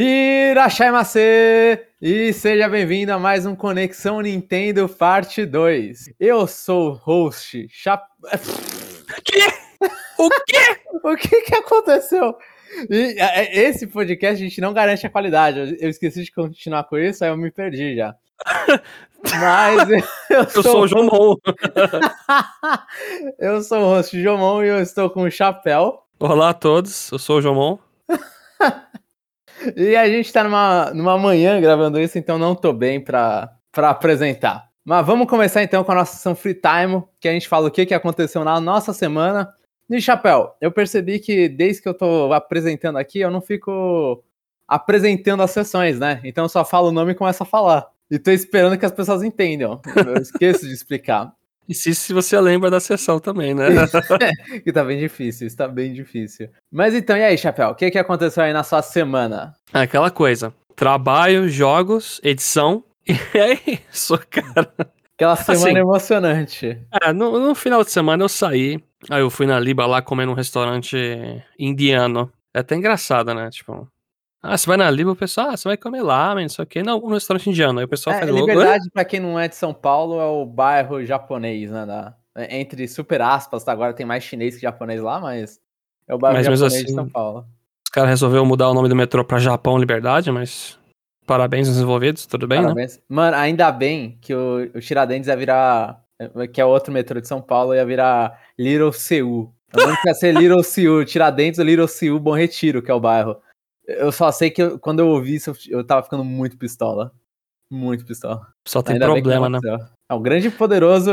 Irachai Macê! E seja bem-vindo a mais um Conexão Nintendo Parte 2. Eu sou o host Chap... Que? O quê? o que que aconteceu? E, é, esse podcast a gente não garante a qualidade. Eu- esqueci de continuar com isso, aí eu me perdi já. Mas eu, Eu sou o João Mon. eu sou o host Jomon e eu estou com o Chapéu. Olá a todos, eu sou o João Mon. E a gente tá numa, numa manhã gravando isso, então não tô bem pra, pra apresentar. Mas vamos começar então com a nossa sessão Free Time, que a gente fala o que, que aconteceu na nossa semana. E Chapéu, eu percebi que desde que eu tô apresentando aqui, eu não fico apresentando as sessões, né? Então eu só falo o nome e começo a falar. E tô esperando que as pessoas entendam. Eu esqueço de explicar. E se, se você lembra da sessão também, né? que tá bem difícil, isso tá bem difícil. Mas então, e aí, Chapéu? O que, que aconteceu aí na sua semana? É Aquela coisa. Trabalho, jogos, edição. E é isso, cara. Aquela semana Assim. emocionante. É, no, no final de semana eu saí. Aí eu fui na Liba lá comer num restaurante indiano. É até engraçado, né? Tipo. Ah, você vai na Liba, o pessoal, ah, você vai comer lá, não sei o quê. Não, um restaurante indiano. Aí o pessoal É, faz logo. Liberdade, pra quem não é de São Paulo, é o bairro japonês, né? da- é, entre super aspas, tá? agora tem mais chinês que japonês lá, mas é o bairro Mas japonês de assim, São Paulo. Os caras resolveram mudar o nome do metrô pra Japão Liberdade, mas. Parabéns aos desenvolvidos, tudo bem, né? Parabéns. Mano, ainda bem que o, o Tiradentes ia virar, que é outro metrô de São Paulo, ia virar Little Seul. Que ia ser Little Seul, Tiradentes ou Little Seul, Bom Retiro, que é o bairro. Eu só sei que eu- quando eu ouvi isso, eu, tava ficando muito pistola. Muito pistola. Só tem Ainda problema, né? É o grande e poderoso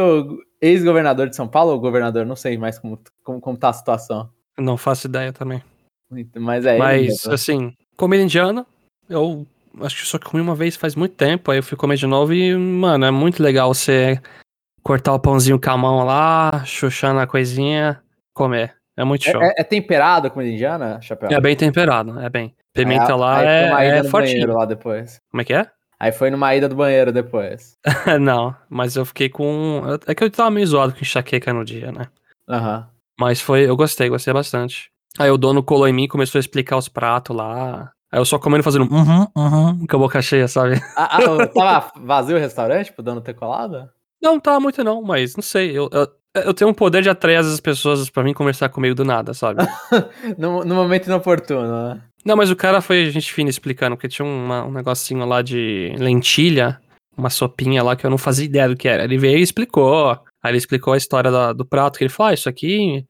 ex-governador de São Paulo, ou governador, não sei mais como, como, como tá a situação. Não faço ideia também. Mas é Mas, assim, comida indiana, eu acho que só comi uma vez faz muito tempo, aí eu fui comer de novo e, mano, é muito legal você cortar o pãozinho com a mão lá, chuchar na coisinha, comer. É muito show. É, é- é temperado a comida indiana, Chapéu? É bem temperado, é bem. Pimenta Aí- lá aí foi uma é, ida é fortinho. banheiro lá depois. Como é que é? Aí foi numa ida do banheiro depois. Não, mas eu fiquei com. É que eu tava meio zoado com enxaqueca no dia, né? Aham. Mas foi. Eu gostei, gostei bastante. Aí o dono colou em mim e começou a explicar os pratos lá. Aí eu só comendo fazendo uhum, uhum, com a boca cheia, sabe? Ah, ah, tava vazio o restaurante pro dono ter colado? Não, tá muito não, mas não sei. Eu, eu, eu tenho um poder de atrair as pessoas pra vir conversar comigo do nada, sabe? No, no momento inoportuno, né? não, mas o cara foi gente fina explicando, porque tinha uma- um negocinho lá de lentilha, uma sopinha lá que eu não fazia ideia do que era. Ele veio e explicou. Aí ele explicou a história da- do prato, que ele falou, ah, isso aqui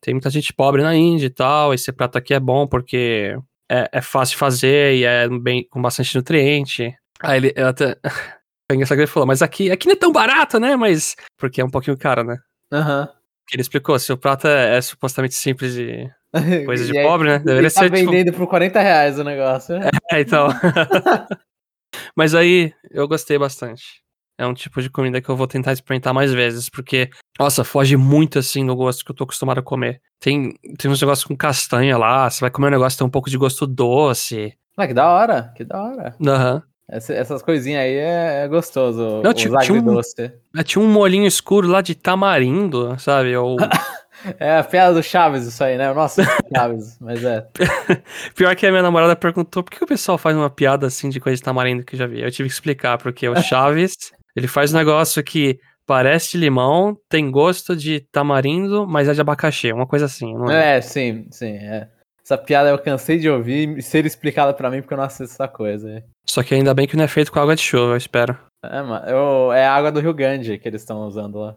tem muita gente pobre na Índia e tal, esse prato aqui é bom porque é, é fácil de fazer e é bem com bastante nutriente. Aí ele até... Foi engraçado que ele falou, mas aqui, aqui não é tão barato, né? Mas. Porque é um pouquinho caro, né? Aham. Que ele explicou, se o prato é, é supostamente simples e coisa de aí, pobre, né? Deveria tá ser tipo. vendendo por 40 reais o negócio. né? É, então. Mas aí eu gostei bastante. É um tipo de comida que eu vou tentar experimentar mais vezes, porque, nossa, foge muito assim do gosto que eu tô acostumado a comer. Tem, tem uns negócios com castanha lá, você vai comer um negócio que tem um pouco de gosto doce. Ah, que da hora, que da hora. Aham. Essa- essas coisinhas aí é, é gostoso, Não, tinha- um- Tinha um molinho escuro lá de tamarindo, sabe? Ou... É a piada do Chaves isso aí, né? Nossa, Chaves, mas é. Pior que a minha namorada perguntou por que o pessoal faz uma piada assim de coisa de tamarindo que eu já vi. Eu tive que explicar, porque o Chaves, ele faz um negócio que parece limão, tem gosto de tamarindo, mas é de abacaxi, uma coisa assim. Não é? É, sim, sim, é. Essa piada eu cansei de ouvir e ser explicada pra mim porque eu não assisto essa coisa. Só que ainda bem que não é feito com água de chuva, eu espero. É, mano, eu- é a água do Rio Grande que eles estão usando lá.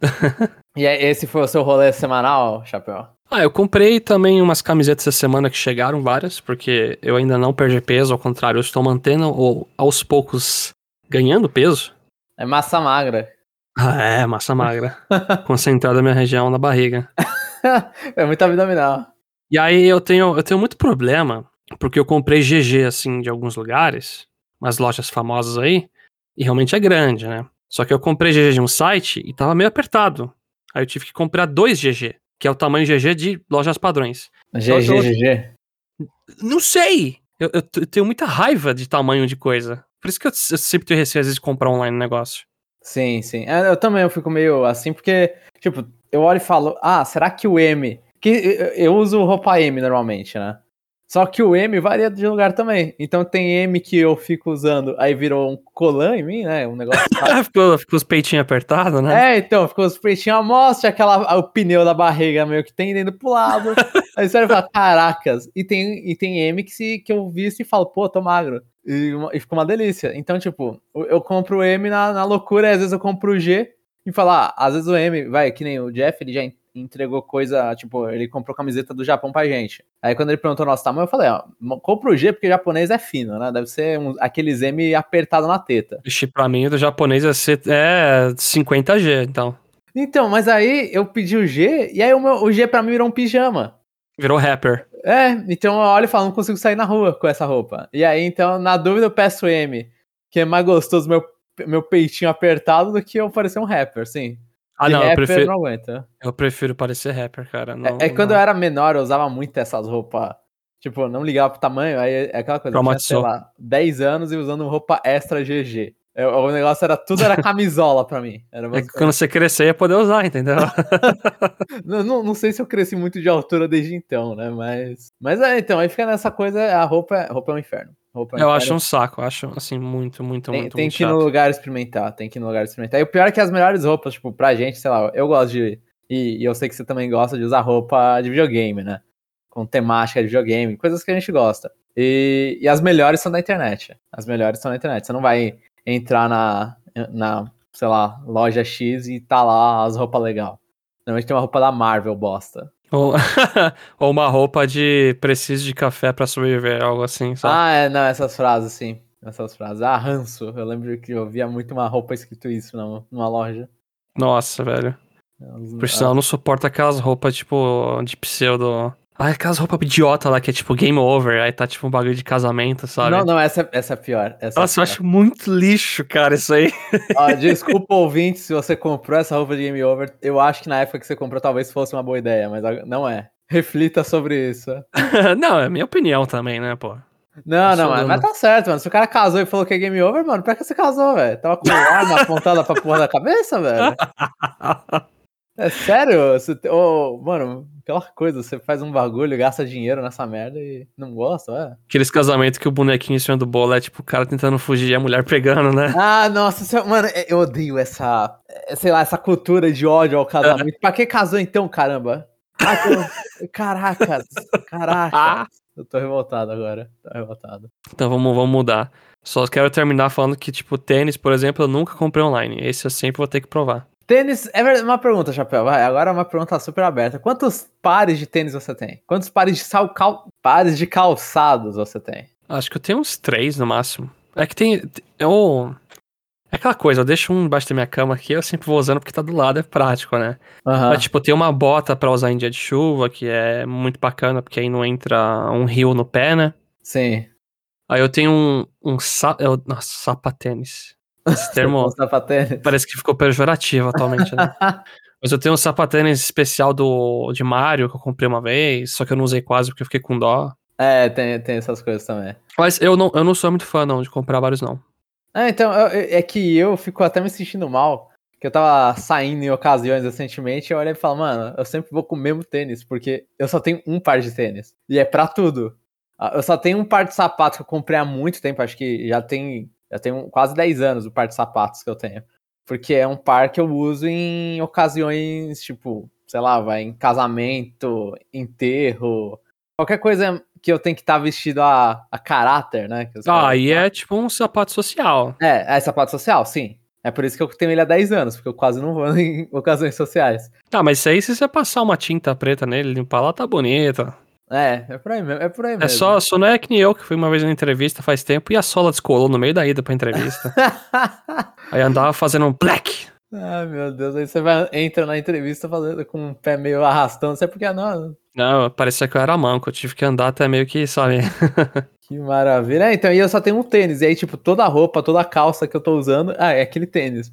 e aí, esse foi o seu rolê semanal, Chapéu? Ah, eu comprei também umas camisetas essa semana que chegaram várias, porque eu ainda não perdi peso, ao contrário, eu estou mantendo ou aos poucos ganhando peso. É massa magra. Ah, é, massa magra. Concentrada na minha região da barriga. é muito abdominal. E aí eu tenho, eu tenho muito problema, porque eu comprei GG, assim, de alguns lugares, umas lojas famosas aí, e realmente é grande, né? Só que eu comprei GG de um site e tava meio apertado. Aí eu tive que comprar dois GG, que é o tamanho GG de lojas padrões. GG, eu- GG. Não sei! Eu, eu eu tenho muita raiva de tamanho de coisa. Por isso que eu, eu sempre tenho receio, às vezes, de comprar online um negócio. Sim, sim. É, Eu também eu fico meio assim, porque, tipo, eu olho e falo, ah, será que o M. Que eu- eu uso roupa M normalmente, né? Só que o M varia de lugar também. Então tem M que eu fico usando, aí virou um colã em mim, né? Um negócio. ficou, ficou os peitinhos apertados, né? É, então, ficou os peitinhos à mostra, aquela, o pneu da barriga meio que tem dentro pro lado. aí você fala, caracas. E tem, e tem M que, se, que eu visto e falo, pô, tô magro. E, e ficou uma delícia. Então, tipo, eu compro o M na, na loucura, e às vezes eu compro o G e falar, ah, às vezes o M, vai, que nem o Jeff, ele já entregou coisa, tipo, ele comprou camiseta do Japão pra gente. Aí quando ele perguntou o nosso tamanho, eu falei, ó, compra o G porque o japonês é fino, né? Deve ser um, aqueles M apertado na teta. Ixi, pra mim o do japonês é, ser, é 50G, então. Então, mas aí eu pedi o G, e aí o, meu, o G pra mim virou um pijama. Virou rapper. É, então eu olho e falo, não consigo sair na rua com essa roupa. E aí, então, na dúvida, eu peço M, que é mais gostoso meu, meu peitinho apertado do que eu parecer um rapper, sim. Ah, não, eu prefiro. Não aguenta. Eu prefiro parecer rapper, cara. Não, é, é quando eu era menor, eu usava muito essas roupas. Tipo, não ligava pro tamanho, aí é aquela coisa, eu tinha, sei lá, 10 anos e usando roupa extra GG. Eu, o negócio era tudo era camisola pra mim. Era é quando você crescer ia poder usar, entendeu? não, não, não, sei se eu cresci muito de altura desde então, né? Mas. Mas é, então, aí fica nessa coisa, a roupa, a roupa é um inferno. Roupa eu acho um saco, acho assim, muito, muito, tem, muito. Tem muito que ir no lugar experimentar, tem que ir no lugar experimentar. E o pior é que as melhores roupas, tipo, pra gente, sei lá, eu gosto de. E, e eu sei que você também gosta de usar roupa de videogame, né? Com temática de videogame, coisas que a gente gosta. E, e as melhores são da internet. As melhores são da internet. Você não vai entrar na, na sei lá, loja X e tá lá as roupas legais. Normalmente tem uma roupa da Marvel, bosta. Ou, ou uma roupa de preciso de café para sobreviver, algo assim, sabe? Ah, é, não, essas frases, sim. Essas frases. Ah, ranço. Eu lembro que eu via muito uma roupa escrito isso numa, numa loja. Nossa, velho. Por sinal, eu não suporto aquelas roupas, tipo, de pseudo. Ah, aquelas roupas idiota lá que é tipo game over, aí tá tipo um bagulho de casamento, sabe? Não, não, essa, essa é pior. Essa Nossa, é pior. eu acho muito lixo, cara, isso aí. Ó, desculpa, ouvinte, se você comprou essa roupa de game over. Eu acho que na época que você comprou talvez fosse uma boa ideia, mas não é. Reflita sobre isso. não, é minha opinião também, né, pô? Não, não, mas, mas, tá certo, mano. Se o cara casou e falou que é game over, mano, pra que você casou, velho? Tava com arma apontada pra porra da cabeça, velho? É sério? Você, oh, mano, aquela coisa, você faz um bagulho, gasta dinheiro nessa merda e não gosta, é? Aqueles casamentos que o bonequinho em cima do bolo é tipo o cara tentando fugir e a mulher pegando, né? Ah, nossa, mano, é, eu odeio essa, é, sei lá, essa cultura de ódio ao casamento. É. pra que casou então, caramba? Ah, então, caraca, caraca. Eu tô revoltado agora, tô revoltado. Então vamos, vamos mudar. Só quero terminar falando que, tipo, tênis, por exemplo, eu nunca comprei online. Esse eu sempre vou ter que provar. Tênis, é uma pergunta, Chapéu, vai, agora é uma pergunta super aberta. Quantos pares de tênis você tem? Quantos pares de, sal, cal, pares de calçados você tem? Acho que eu tenho uns três no máximo. É que tem, eu, é aquela coisa, eu deixo um embaixo da minha cama aqui, eu sempre vou usando porque tá do lado, é prático, né? Uhum. Mas, tipo, tem uma bota pra usar em dia de chuva, que é muito bacana, porque aí não entra um rio no pé, né? Sim. Aí eu tenho um, um sa... eu, nossa, sapatênis. Esse termo parece que ficou pejorativo atualmente, né? Mas eu tenho um sapatênis especial do, de Mario que eu comprei uma vez, só que eu não usei quase porque eu fiquei com dó. É, tem, tem essas coisas também. Mas eu não, eu não sou muito fã, não, de comprar vários, não. Ah, então, eu, é que eu fico até me sentindo mal, que eu tava saindo em ocasiões recentemente e eu olhei e falo, mano, eu sempre vou com o mesmo tênis, porque eu só tenho um par de tênis. E é pra tudo. Ah, eu só tenho um par de sapatos que eu comprei há muito tempo, acho que já tem já tem quase 10 anos o par de sapatos que eu tenho. Porque é um par que eu uso em ocasiões, tipo, sei lá, vai em casamento, enterro, qualquer coisa que eu tenho que estar tá vestido a, a caráter, né? Ah, e é tipo um sapato social. É, é sapato social, sim. É por isso que eu tenho ele há 10 anos, porque eu quase não vou em ocasiões sociais. Tá, mas isso aí, se você passar uma tinta preta nele, limpar lá, tá bonito. É, é por aí mesmo. É, por aí mesmo. é só, só não é que nem eu que fui uma vez na entrevista faz tempo e a sola descolou no meio da ida pra entrevista. aí andava fazendo um black. Ai, meu Deus, aí você vai, entra na entrevista fazendo com o pé meio arrastando, você é porque não. Não, parecia que eu era manco, eu tive que andar até meio que, sabe? que maravilha. É, então, e eu só tenho um tênis, e aí, tipo, toda a roupa, toda a calça que eu tô usando, ah, é aquele tênis.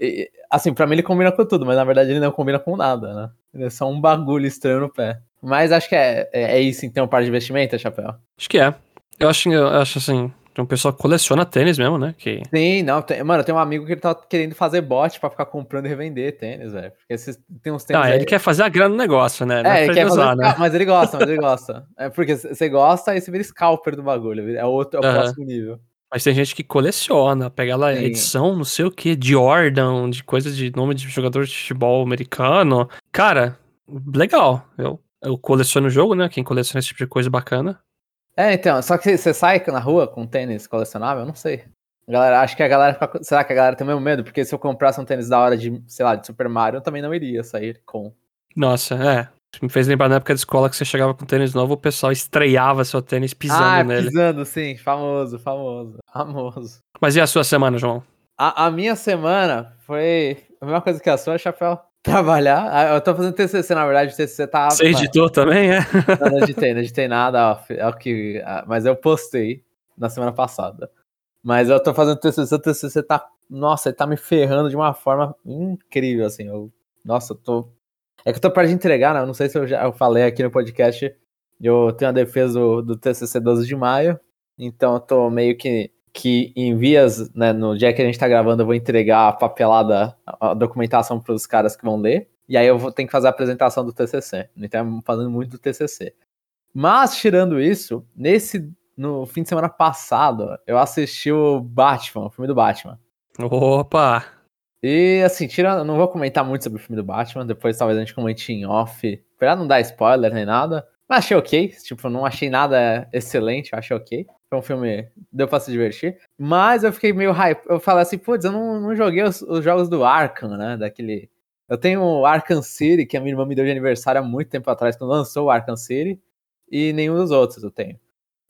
E, assim, pra mim ele combina com tudo, mas na verdade ele não combina com nada, né? Ele é só um bagulho estranho no pé. Mas acho que é, é, é isso então, par de vestimenta, Chapéu? Acho que é. Eu acho, eu acho assim, Tem um pessoal que coleciona tênis mesmo, né? Que... Sim, não. Tem, mano, tem um amigo que ele tá querendo fazer bot pra ficar comprando e revender tênis, velho. Porque esses, tem uns tênis. Ah, aí... ele quer fazer a grana no negócio, né? Não é, ele quer usar, fazer, né? Mas ele gosta, mas ele gosta. É porque você gosta, aí você vira scalper do bagulho. É, outro, é o uhum. próximo nível. Mas tem gente que coleciona, pega lá Sim. edição, não sei o que, de Jordan, de coisas de nome de jogador de futebol americano. Cara, legal. Eu, eu coleciono o jogo, né? Quem coleciona esse tipo de coisa bacana. É, então, só que você sai na rua com tênis colecionável, eu não sei. galera, acho que a galera fica, Será que a galera tem o mesmo medo? Porque se eu comprasse um tênis da hora de, sei lá, de Super Mario, eu também não iria sair com. Nossa, é. Me fez lembrar na época de escola que você chegava com tênis novo, o pessoal estreava seu tênis pisando ah, nele. pisando, sim. Famoso, famoso, famoso. Mas e a sua semana, João? A, a minha semana foi a mesma coisa que a sua, Chapéu trabalhar. Ah, eu tô fazendo TCC, na verdade, o TCC tá... Você editou também, é? Não, não editei, não editei nada, ó, é o que... Ah, mas eu postei na semana passada. Mas eu tô fazendo TCC, o TCC tá... Nossa, ele tá me ferrando de uma forma incrível, assim. Eu, nossa, eu tô... É que eu tô perto de entregar, né? Eu não sei se eu já eu falei aqui no podcast. Eu tenho a defesa do, do TCC 12 de maio. Então eu tô meio que que em vias, né, no dia que a gente tá gravando, eu vou entregar a papelada, a documentação para os caras que vão ler. E aí eu vou ter que fazer a apresentação do TCC. Então, falando muito do TCC. Mas, tirando isso, nesse no fim de semana passado, eu assisti o Batman, o filme do Batman. Opa! E assim, tirando, não vou comentar muito sobre o filme do Batman, depois talvez a gente comente em off, pra não dar spoiler nem nada. Mas achei ok, tipo, não achei nada excelente, eu achei ok. Foi um filme, deu pra se divertir. Mas eu fiquei meio hype. Eu falei assim, putz, eu não, não joguei os, os, jogos do Arkham, né? Daquele. Eu tenho o Arkham City, que a minha irmã me deu de aniversário há muito tempo atrás, quando lançou o Arkham City. E nenhum dos outros eu tenho.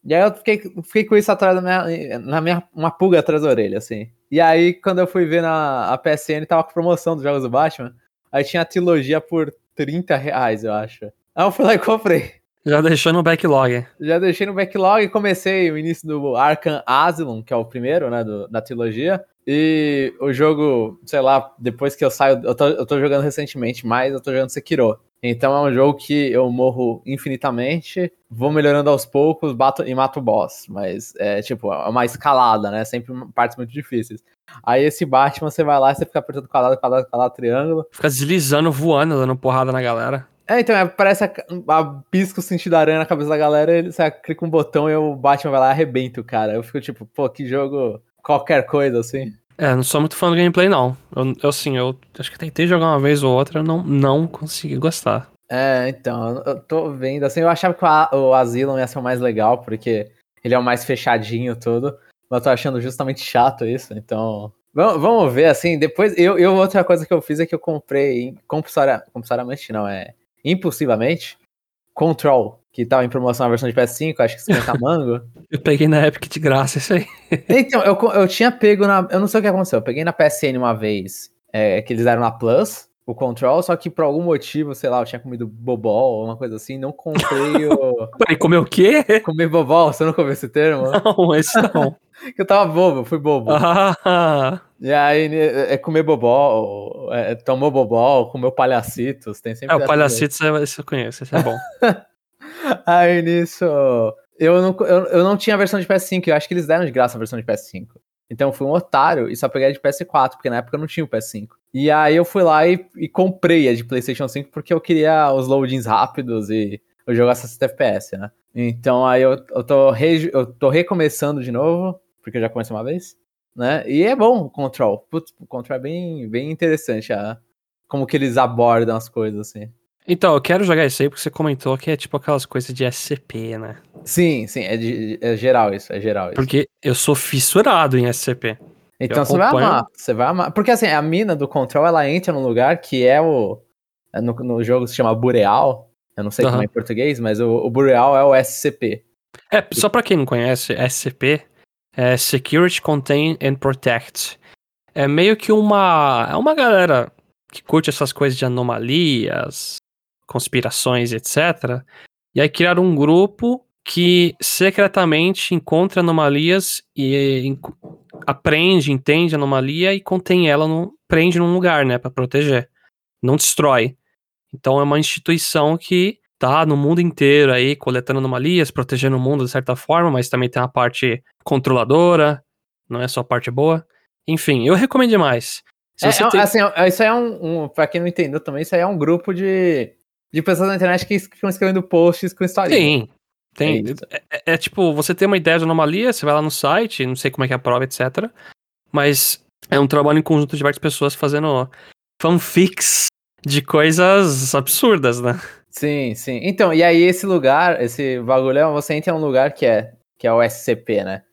E aí eu fiquei, fiquei com isso atrás da minha, na minha. Uma pulga atrás da orelha, assim. E aí, quando eu fui ver na a PSN, tava com promoção dos jogos do Batman. Aí tinha a trilogia por 30 reais, eu acho. Aí eu fui lá e comprei. Já deixou no backlog. Já deixei no backlog e comecei o início do Arkham Asylum, que é o primeiro, né, do, da trilogia. E o jogo, sei lá, depois que eu saio, eu tô, eu tô jogando recentemente, mas eu tô jogando Sekiro. Então é um jogo que eu morro infinitamente, vou melhorando aos poucos, bato e mato o boss. Mas é tipo, é uma escalada, né? Sempre partes muito difíceis. Aí esse Batman, você vai lá e você fica apertando quadrado, quadrado, quadrado, triângulo. Fica deslizando, voando, dando porrada na galera. É, então, é, parece a, a pisca o sentido aranha na cabeça da galera, ele, você clica um botão e o Batman vai lá e arrebenta o cara. Eu fico tipo, pô, que jogo qualquer coisa, assim. É, não sou muito fã do gameplay, não. Eu, eu assim, eu acho que tentei jogar uma vez ou outra, não, não consegui gostar. É, então, eu tô vendo, assim, eu achava que o, o Asylum ia ser o mais legal, porque ele é o mais fechadinho tudo, mas eu tô achando justamente chato isso, então... Vamos, vamos ver, assim, depois, eu, eu, outra coisa que eu fiz é que eu comprei, compulsoriamente não, é impulsivamente, Control, que tava em promoção na versão de PS5, acho que 50 mango. eu peguei na Epic de graça isso aí. então, eu, eu tinha pego na. Eu não sei o que aconteceu. Eu peguei na PSN uma vez, é, que eles deram na Plus, o Control, só que por algum motivo, sei lá, eu tinha comido bobol ou uma coisa assim, não comprei o. Peraí, comeu o quê? Comer bobol, você não comeu esse termo? Não, esse não. eu tava bobo, fui bobo. Ah. E aí, né, é comer bobó, é, tomou bobó, comeu palhacitos, tem sempre. É, o palhacitos esse eu conheço, esse é bom. aí nisso, eu não, eu, eu não tinha a versão de PS5, eu acho que eles deram de graça a versão de PS5. Então eu fui um otário e só peguei a de PS4, porque na época eu não tinha o PS5. E aí eu fui lá e, e comprei a de PlayStation 5 porque eu queria os loadings rápidos e eu jogar 60 FPS, né? Então aí eu, eu, tô re, eu tô recomeçando de novo, porque eu já comecei uma vez né? E é bom o Control. Putz, o Control é bem, bem interessante, a, como que eles abordam as coisas, assim. Então, eu quero jogar isso aí porque você comentou que é tipo aquelas coisas de SCP, né? Sim, sim, é, de, é geral isso, é geral isso. Porque eu sou fissurado em SCP. Então você vai amar, você vai amar. Porque assim, a mina do Control, ela entra num lugar que é o... É no, no jogo se chama Bureal, eu não sei uhum. como é em português, mas o, o Bureal é o SCP. É, só pra quem não conhece, SCP é Security, Contain and Protect. É meio que uma. É uma galera que curte essas coisas de anomalias, conspirações, etc. E aí criaram um grupo que secretamente encontra anomalias e aprende, entende a anomalia e contém ela, no, prende num lugar, né, para proteger. Não destrói. Então é uma instituição que tá no mundo inteiro aí, coletando anomalias, protegendo o mundo de certa forma, mas também tem a parte controladora, não é só a parte boa. Enfim, eu recomendo demais. É, é, tem... assim, é, isso aí é um, um, pra quem não entendeu também, isso aí é um grupo de, de pessoas na internet que ficam escrevendo posts com história. Sim, tem. É, é, é, tipo, você tem uma ideia de anomalia, você vai lá no site, não sei como é que é a prova, etc. Mas é um trabalho em conjunto de várias pessoas fazendo fanfics de coisas absurdas, né? Sim, sim. Então, e aí esse lugar, esse bagulho, você entra em um lugar que é, que é o SCP, né?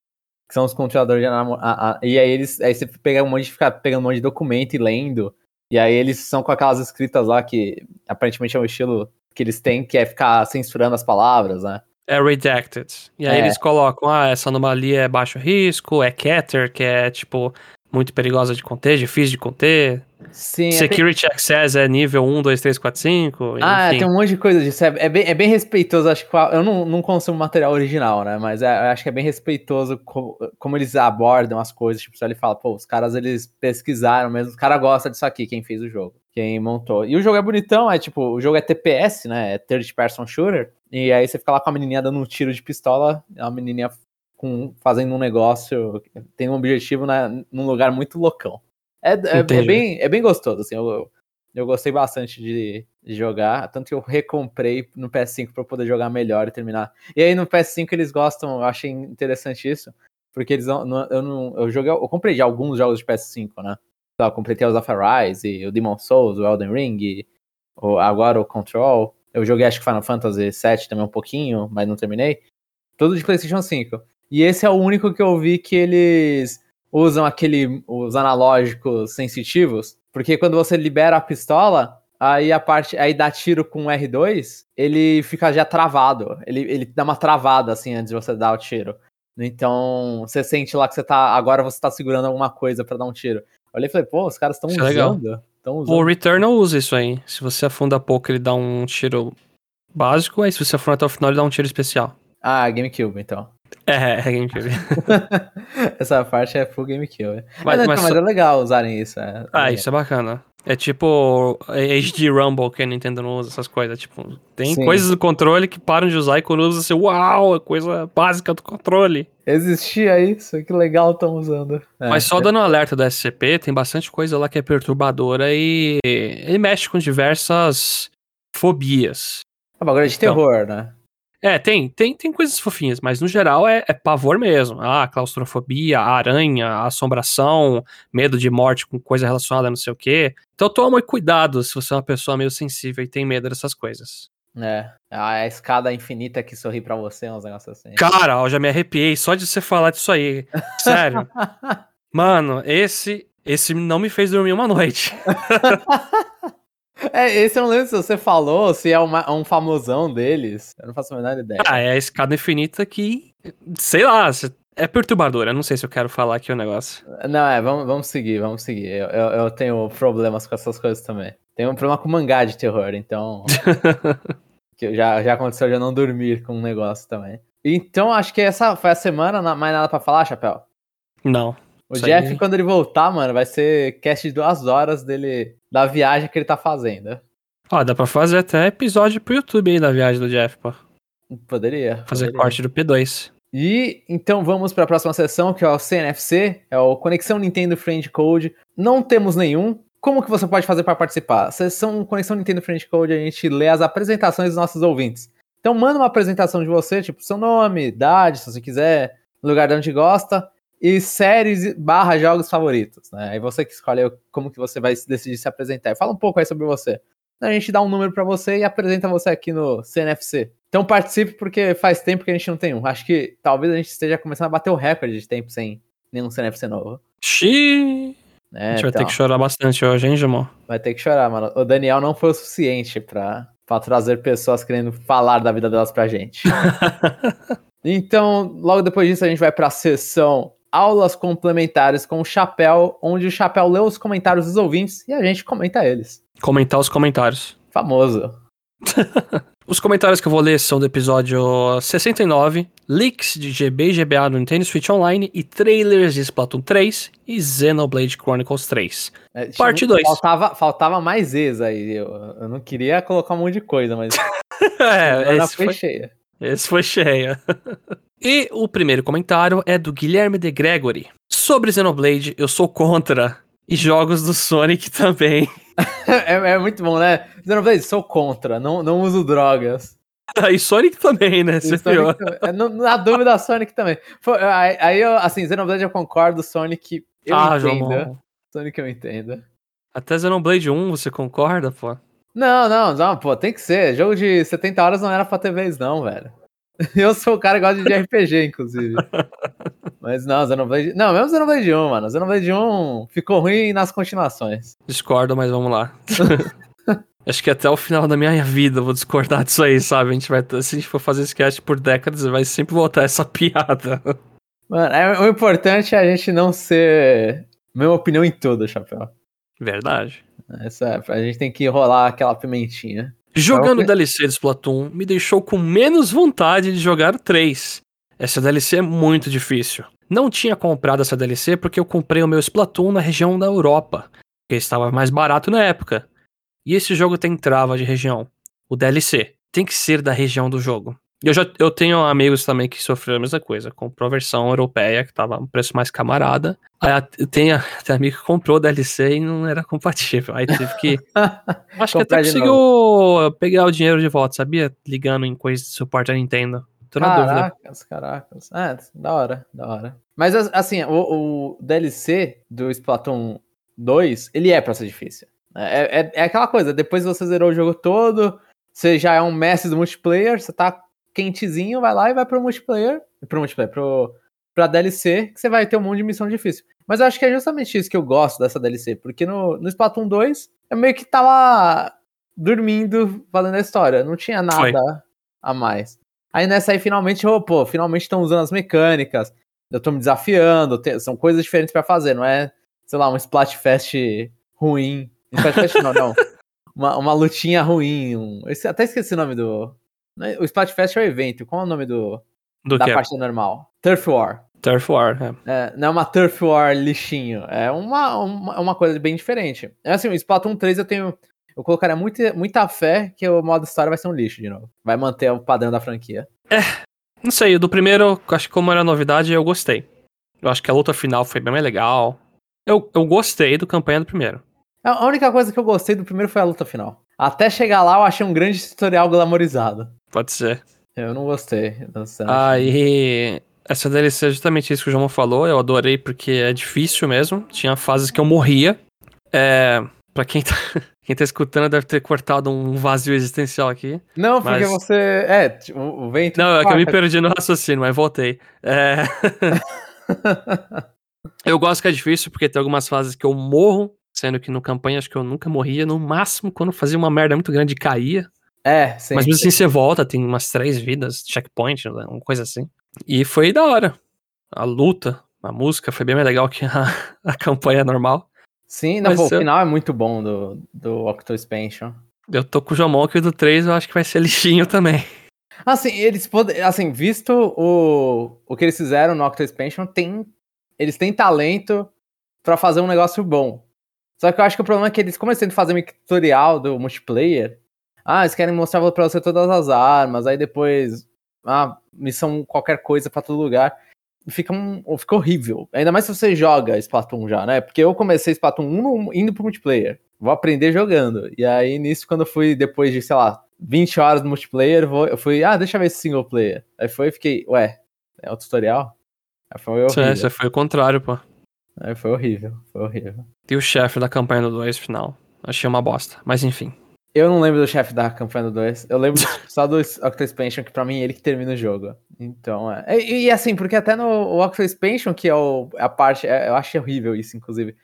Que são os controladores de. E aí eles. Aí você pega um monte de ficar pegando um monte de documento e lendo. E aí eles são com aquelas escritas lá que aparentemente é um estilo que eles têm, que é ficar censurando as palavras, né? É redacted. E aí é. eles colocam, ah, essa anomalia é baixo risco, é Catter, que é tipo muito perigosa de conter, difícil de conter. Sim. É Security é Access é nível 1, 2, 3, 4, 5. Ah, enfim. tem um monte de coisa disso. É, é, bem, é bem respeitoso. Acho que eu não, não consumo material original, né? Mas é, acho que é bem respeitoso como, como, eles abordam as coisas. Tipo, ele fala, pô, os caras eles pesquisaram mesmo. Os caras gostam disso aqui, quem fez o jogo, quem montou. E o jogo é bonitão, é tipo, o jogo é TPS, né? É Third Person Shooter. E aí você fica lá com a menininha dando um tiro de pistola, a menininha com, fazendo um negócio, tem um objetivo na, num lugar muito loucão. É, é, é, bem, é bem gostoso, assim, eu, eu gostei bastante de, de, jogar, tanto que eu recomprei no PS5 para poder jogar melhor e terminar. E aí no PS5 eles gostam, eu achei interessante isso, porque eles não, eu não, eu joguei, eu comprei já alguns jogos de PS5, né? Então, eu comprei Tales of Arise, e o Demon Souls, o Elden Ring, e o, agora o Control. Eu joguei acho que Final Fantasy VII também um pouquinho, mas não terminei. Tudo de PlayStation 5. E esse é o único que eu vi que eles usam aquele os analógicos sensitivos, porque quando você libera a pistola, aí a parte aí dá tiro com R2, ele fica já travado. Ele, ele dá uma travada assim antes de você dar o tiro. Então, você sente lá que você tá agora você tá segurando alguma coisa para dar um tiro. Eu olhei e falei, pô, os caras estão é usando. usando. O Returnal usa isso aí. Se você afunda pouco, ele dá um tiro básico, aí se você afunda até o final, ele dá um tiro especial. Ah, GameCube, então. É, é GameCube. Essa parte é full GameCube. Mas, mas, mas, mas é legal usarem isso. É, ah, isso é bacana. É tipo HD Rumble que a Nintendo não usa, essas coisas. Tipo, tem Sim. coisas do controle que param de usar e quando usa, você, uau, é coisa básica do controle. Existia isso, que legal estão usando. É, Mas só é. dando um alerta do SCP, tem bastante coisa lá que é perturbadora e ele mexe com diversas fobias. É uma de então, terror, né? É, tem, tem, tem coisas fofinhas, mas no geral é, é pavor mesmo. Ah, claustrofobia, aranha, assombração, medo de morte com coisa relacionada a não sei o quê. Então toma cuidado se você é uma pessoa meio sensível e tem medo dessas coisas. É, a escada infinita que sorri para você, uns negócios assim. Cara, eu já me arrepiei só de você falar disso aí. Sério. Mano, esse esse não me fez dormir uma noite. É, esse eu não lembro se você falou, se é uma, um famosão deles. Eu não faço a menor ideia. Ah, é a escada infinita que. Sei lá, é perturbadora. Não sei se eu quero falar aqui o negócio. Não, é, vamos, vamos seguir, vamos seguir. Eu, eu, eu tenho problemas com essas coisas também. Tenho um problema com mangá de terror, então. que já, já aconteceu de eu não dormir com um negócio também. Então, acho que essa foi a semana, mais nada para falar, Chapéu? Não. O Jeff, aí... quando ele voltar, mano, vai ser cast de duas horas dele da viagem que ele tá fazendo. Ó, dá pra fazer até episódio pro YouTube aí da viagem do Jeff, pô. Poderia. Fazer poderia. corte do P2. E então vamos para a próxima sessão, que é o CNFC, é o Conexão Nintendo Friend Code. Não temos nenhum. Como que você pode fazer para participar? Sessão Conexão Nintendo Friend Code, a gente lê as apresentações dos nossos ouvintes. Então manda uma apresentação de você, tipo seu nome, idade, se você quiser, lugar de onde gosta, e séries barra jogos favoritos, né? Aí você que escolhe como que você vai decidir se apresentar. Fala um pouco aí sobre você. A gente dá um número para você e apresenta você aqui no CNFC. Então participe porque faz tempo que a gente não tem um. Acho que talvez a gente esteja começando a bater o recorde de tempo sem nenhum CNFC novo. Xiii! É, a gente vai então, ter que chorar bastante hoje, hein, Jamon? Vai ter que chorar, mano. O Daniel não foi o suficiente pra, pra trazer pessoas querendo falar da vida delas pra gente. então, logo depois disso, a gente vai pra sessão aulas complementares com o Chapéu, onde o Chapéu lê os comentários dos ouvintes e a gente comenta eles. Comentar os comentários. Famoso. Os comentários que eu vou ler são do episódio 69, leaks de GB e GBA no Nintendo Switch Online e trailers de Splatoon 3 e Xenoblade Chronicles 3. É, Parte dois. Faltava, faltava mais ex aí. Eu, eu não queria colocar um monte de coisa, mas é, ela foi, cheia. Esse foi cheia. e o primeiro comentário é do Guilherme de Gregory. Sobre Xenoblade, eu sou contra. E jogos do Sonic também. É, é muito bom, né? Xenoblade, sou contra, não, não uso drogas. e Sonic também, né? Você viu? Sonic também. É, na dúvida, Sonic também. Foi- aí eu, assim, Xenoblade eu concordo, Sonic eu ah, entendo. João. Sonic eu entendo. Até Xenoblade 1, você concorda, pô? Não, não, não, pô, tem que ser. Jogo de 70 horas não era pra ter vez, não, velho. Eu sou o cara que gosta de RPG, inclusive. Mas não, Xenoblade. Não, mesmo Xenoblade 1, mano. Xenoblade 1 ficou ruim nas continuações. Discordo, mas vamos lá. Acho que até o final da minha vida eu vou discordar disso aí, sabe? A gente vai, se a gente for fazer cast por décadas, vai sempre voltar essa piada. Mano, é- o importante é a gente não ser. Minha opinião em tudo, Chapéu. Verdade. Essa, a gente tem que rolar aquela pimentinha. Jogando Então, DLC de Splatoon me deixou com menos vontade de jogar o 3. Essa DLC é muito difícil. Não tinha comprado essa DLC porque eu comprei o meu Splatoon na região da Europa, que estava mais barato na época. E esse jogo tem trava de região. O DLC tem que ser da região do jogo. Eu já eu tenho amigos também que sofreram a mesma coisa. Comprou a versão europeia, que tava um preço mais camarada. Aí tem, tem amigo que comprou o DLC e não era compatível. Aí teve que Acho que até conseguiu pegar o dinheiro de volta, sabia? Ligando em coisa de suporte da Nintendo. Tô na dúvida. Caracas, caracas. É, da hora, da hora. Mas as- assim, o, o DLC do Splatoon 2, ele é pra ser difícil. É, é, é aquela coisa, depois você zerou o jogo todo, você já é um mestre do multiplayer, você tá quentezinho, vai lá e vai pro multiplayer, pro multiplayer, pro, pra DLC, que você vai ter um monte de missão difícil. Mas eu acho que é justamente isso que eu gosto dessa DLC, porque no, no Splatoon 2, eu meio que tava dormindo falando a história, não tinha nada Foi. a mais. Aí nessa aí, finalmente, oh, pô, finalmente estão usando as mecânicas. Eu tô me desafiando, te- são coisas diferentes pra fazer, não é, sei lá, um Splatfest ruim. Splatfest não, não. Uma, uma lutinha ruim. Um, até esqueci o nome do. Não é- O Splatfest é o evento. Qual é o nome do, Do da partida normal? Turf War. Turf War. É. É, não é uma Turf War lixinho. É uma, uma, uma coisa bem diferente. É assim, o Splatoon 3 eu tenho. Eu colocaria muita, muita fé que o modo história vai ser um lixo de novo. Vai manter o padrão da franquia. Não sei, o do primeiro, acho que como era novidade, eu gostei. Eu acho que a luta final foi bem mais legal. Eu, eu gostei do campanha do primeiro. A única coisa que eu gostei do primeiro foi a luta final. Até chegar lá, eu achei um grande tutorial glamorizado. Pode ser. Eu não gostei. Aí. Essa DLC é justamente isso que o João falou. Eu adorei porque é difícil mesmo. Tinha fases que eu morria. É. Pra quem tá, quem tá escutando, deve ter cortado um vazio existencial aqui. Não, porque mas- você. É, tipo, o vento. Não, é que eu me perdi no raciocínio, mas voltei. É. eu gosto que é difícil porque tem algumas fases que eu morro, sendo que no campanha acho que eu nunca morria. No máximo, quando fazia uma merda muito grande, caía. É, sim. Mas mesmo assim você volta, tem umas três vidas, checkpoint, né, uma coisa assim. E foi da hora. A luta, a música foi bem mais legal que a, a campanha normal. Sim, não, pô, o final é muito bom do, do Octo Expansion. Eu tô com o Jomon que o do 3 eu acho que vai ser lixinho também. Assim, eles podem. Assim, visto o, o que eles fizeram no Octo Expansion, tem, eles têm talento pra fazer um negócio bom. Só que eu acho que o problema é que eles, como eles tentam fazer um tutorial do multiplayer, ah, eles querem mostrar pra você todas as armas, aí depois, ah, missão qualquer coisa pra todo lugar. Fica, um, fica horrível. Ainda mais se você joga Splatoon já, né? Porque eu comecei Splatoon 1 no- indo pro multiplayer. Vou aprender jogando. E aí, nisso, quando eu fui, depois de, sei lá, 20 horas no multiplayer, vou- eu fui, ah, deixa eu ver esse single player. Aí foi e fiquei, ué, é o tutorial? Aí foi é, horrível. isso foi o contrário, pô. Aí foi horrível, foi horrível. E o chefe da campanha do 2 final. Achei uma bosta. Mas enfim. Eu não lembro do chefe da campanha do 2. Eu lembro só do Octo Expansion, que pra mim é ele que termina o jogo. Então, é. E, e assim, porque até no Octo Expansion, que é o, a parte. é- eu achei horrível isso, inclusive.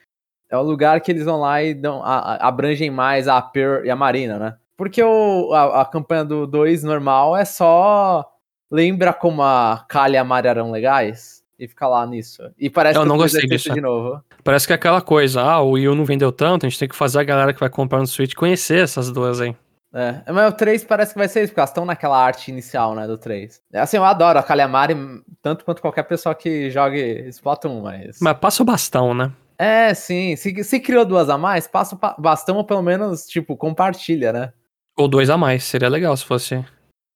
É o lugar que eles vão lá e dão, a- a- abrangem mais a Pearl e a Marina, né? Porque o, a, a campanha do 2 normal é só. Lembra como a Kali e a Mari eram legais? E fica lá nisso. E parece Eu que não gostei é disso. de novo. Parece que é aquela coisa, ah, o Wii U não vendeu tanto, a gente tem que fazer a galera que vai comprar no Switch conhecer essas duas aí. É, mas o 3 parece que vai ser isso, porque elas estão naquela arte inicial, né, do 3. Assim, eu adoro a Kalyamari, tanto quanto qualquer pessoa que jogue Splatoon, mas... Mas passa o bastão, né? É, sim. Se, se criou duas a mais, passa o bastão ou pelo menos, tipo, compartilha, né? Ou dois a mais, seria legal se fosse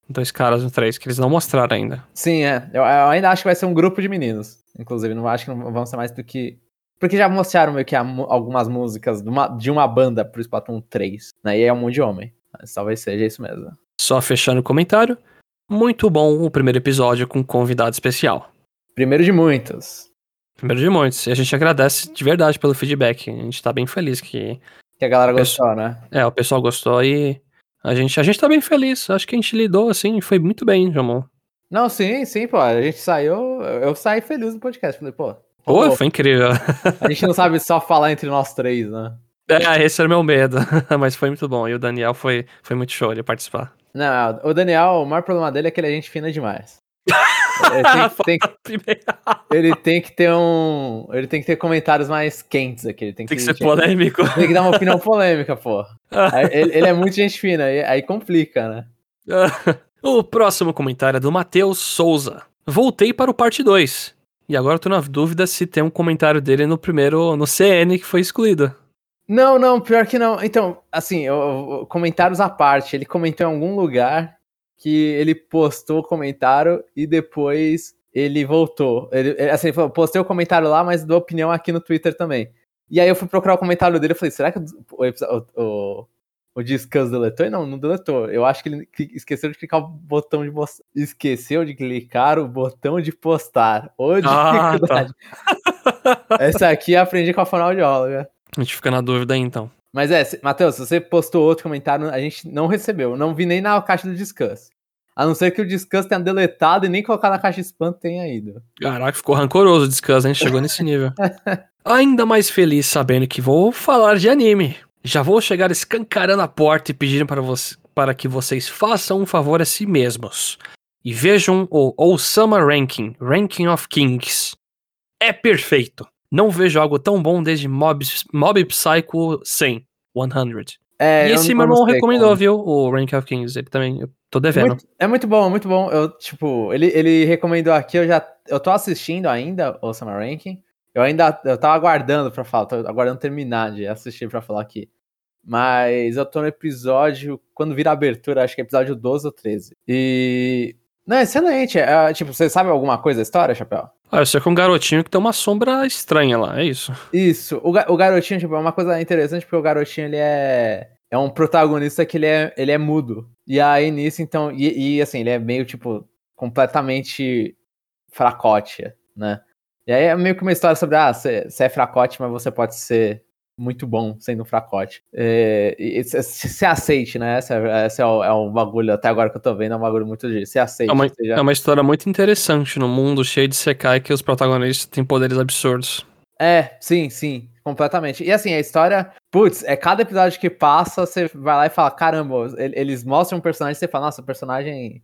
dois caras no três, que eles não mostraram ainda. Sim, é. Eu, eu, ainda acho que vai ser um grupo de meninos. Inclusive, não acho que não vão ser mais do que. Porque já mostraram meio que algumas músicas de uma, de uma banda pro Splatoon 3, né? E é um monte de homem. Mas talvez seja isso mesmo. Só fechando o comentário. Muito bom o primeiro episódio com convidado especial. Primeiro de muitos. Primeiro de muitos. E a gente agradece de verdade pelo feedback. A gente tá bem feliz que. Que a galera gostou, pessoal, né? É, o pessoal gostou e a gente, a gente tá bem feliz. Acho que a gente lidou assim, foi muito bem, Jamon. Não, sim, sim, pô. A gente saiu. Eu saí feliz do podcast. Falei, pô. Pô, pô foi incrível. A gente não sabe só falar entre nós três, né? É, esse era meu medo. Mas foi muito bom. E o Daniel foi, foi muito show de participar. Não, o Daniel, o maior problema dele é que ele é gente fina demais. Ele tem, tem, ele tem, que ter um. Ele tem que ter comentários mais quentes aqui. Ele tem que, tem que ser polêmico. Tem que dar uma opinião polêmica, pô. ele, ele, é muito gente fina, aí, aí complica, né? o próximo comentário é do Matheus Souza. Voltei para o parte 2. E agora eu tô na dúvida se tem um comentário dele no primeiro, no CN que foi excluído. Não, não, pior que não. Então, assim, eu, eu, comentários à parte. Ele comentou em algum lugar que ele postou o comentário e depois ele voltou. Ele, assim, ele falou, postei o comentário lá, mas dou opinião aqui no Twitter também. E aí eu fui procurar o comentário dele e falei, será que o, o, o, o Discuss deletou? E não, não deletou. Eu acho que ele esqueceu de clicar o botão de esqueceu de clicar o botão de postar. Ô, dificuldade. Ah, tá. Essa aqui eu aprendi com a fonoaudióloga. A gente fica na dúvida aí, então. Mas é, Matheus, se você postou outro comentário, a gente não recebeu. Não vi nem na caixa do Discuss. A não ser que o Discuss tenha deletado e nem colocado na caixa spam tenha ido. Caraca, ficou rancoroso o Discuss, a gente chegou nesse nível. Ainda mais feliz sabendo que vou falar de anime. Já vou chegar escancarando a porta e pedindo para, você, para que vocês façam um favor a si mesmos. E vejam o Osama Ranking, Ranking of Kings. É perfeito. Não vejo algo tão bom desde Mob, Mob Psycho 100, 100. É, e esse meu irmão recomendou, como. viu? O Rank of Kings. Ele também. Eu tô devendo. Muito, é muito bom, muito bom. Eu, tipo, ele, ele recomendou aqui, eu já. Eu tô assistindo ainda o Summer Ranking. Eu ainda. Eu tava aguardando pra falar, tô aguardando terminar de assistir pra falar aqui. Mas eu tô no episódio. Quando vira a abertura, acho que é episódio 12 ou 13. E. Não, excelente. É, tipo, você sabe alguma coisa da história, Chapéu? Ah, eu sei que é um garotinho que tem uma sombra estranha lá, é isso. Isso. O, o garotinho, tipo, é uma coisa interessante porque o garotinho, ele é... É um protagonista que ele é, ele é mudo. E aí, nisso, então... E, e assim, ele é meio, tipo, completamente fracote, né? E aí é meio que uma história sobre, ah, você é fracote, mas você pode ser muito bom sendo um fracote. É, se aceite, né? Esse, é, esse é, o, é, o, bagulho, até agora que eu tô vendo, é um bagulho muito de se aceite. É uma, seja... é uma história muito interessante no mundo cheio de Sekai que os protagonistas têm poderes absurdos. É, sim, sim, completamente. E assim, a história, putz, é cada episódio que passa, você vai lá e fala, caramba, eles mostram um personagem e você fala, nossa, o personagem,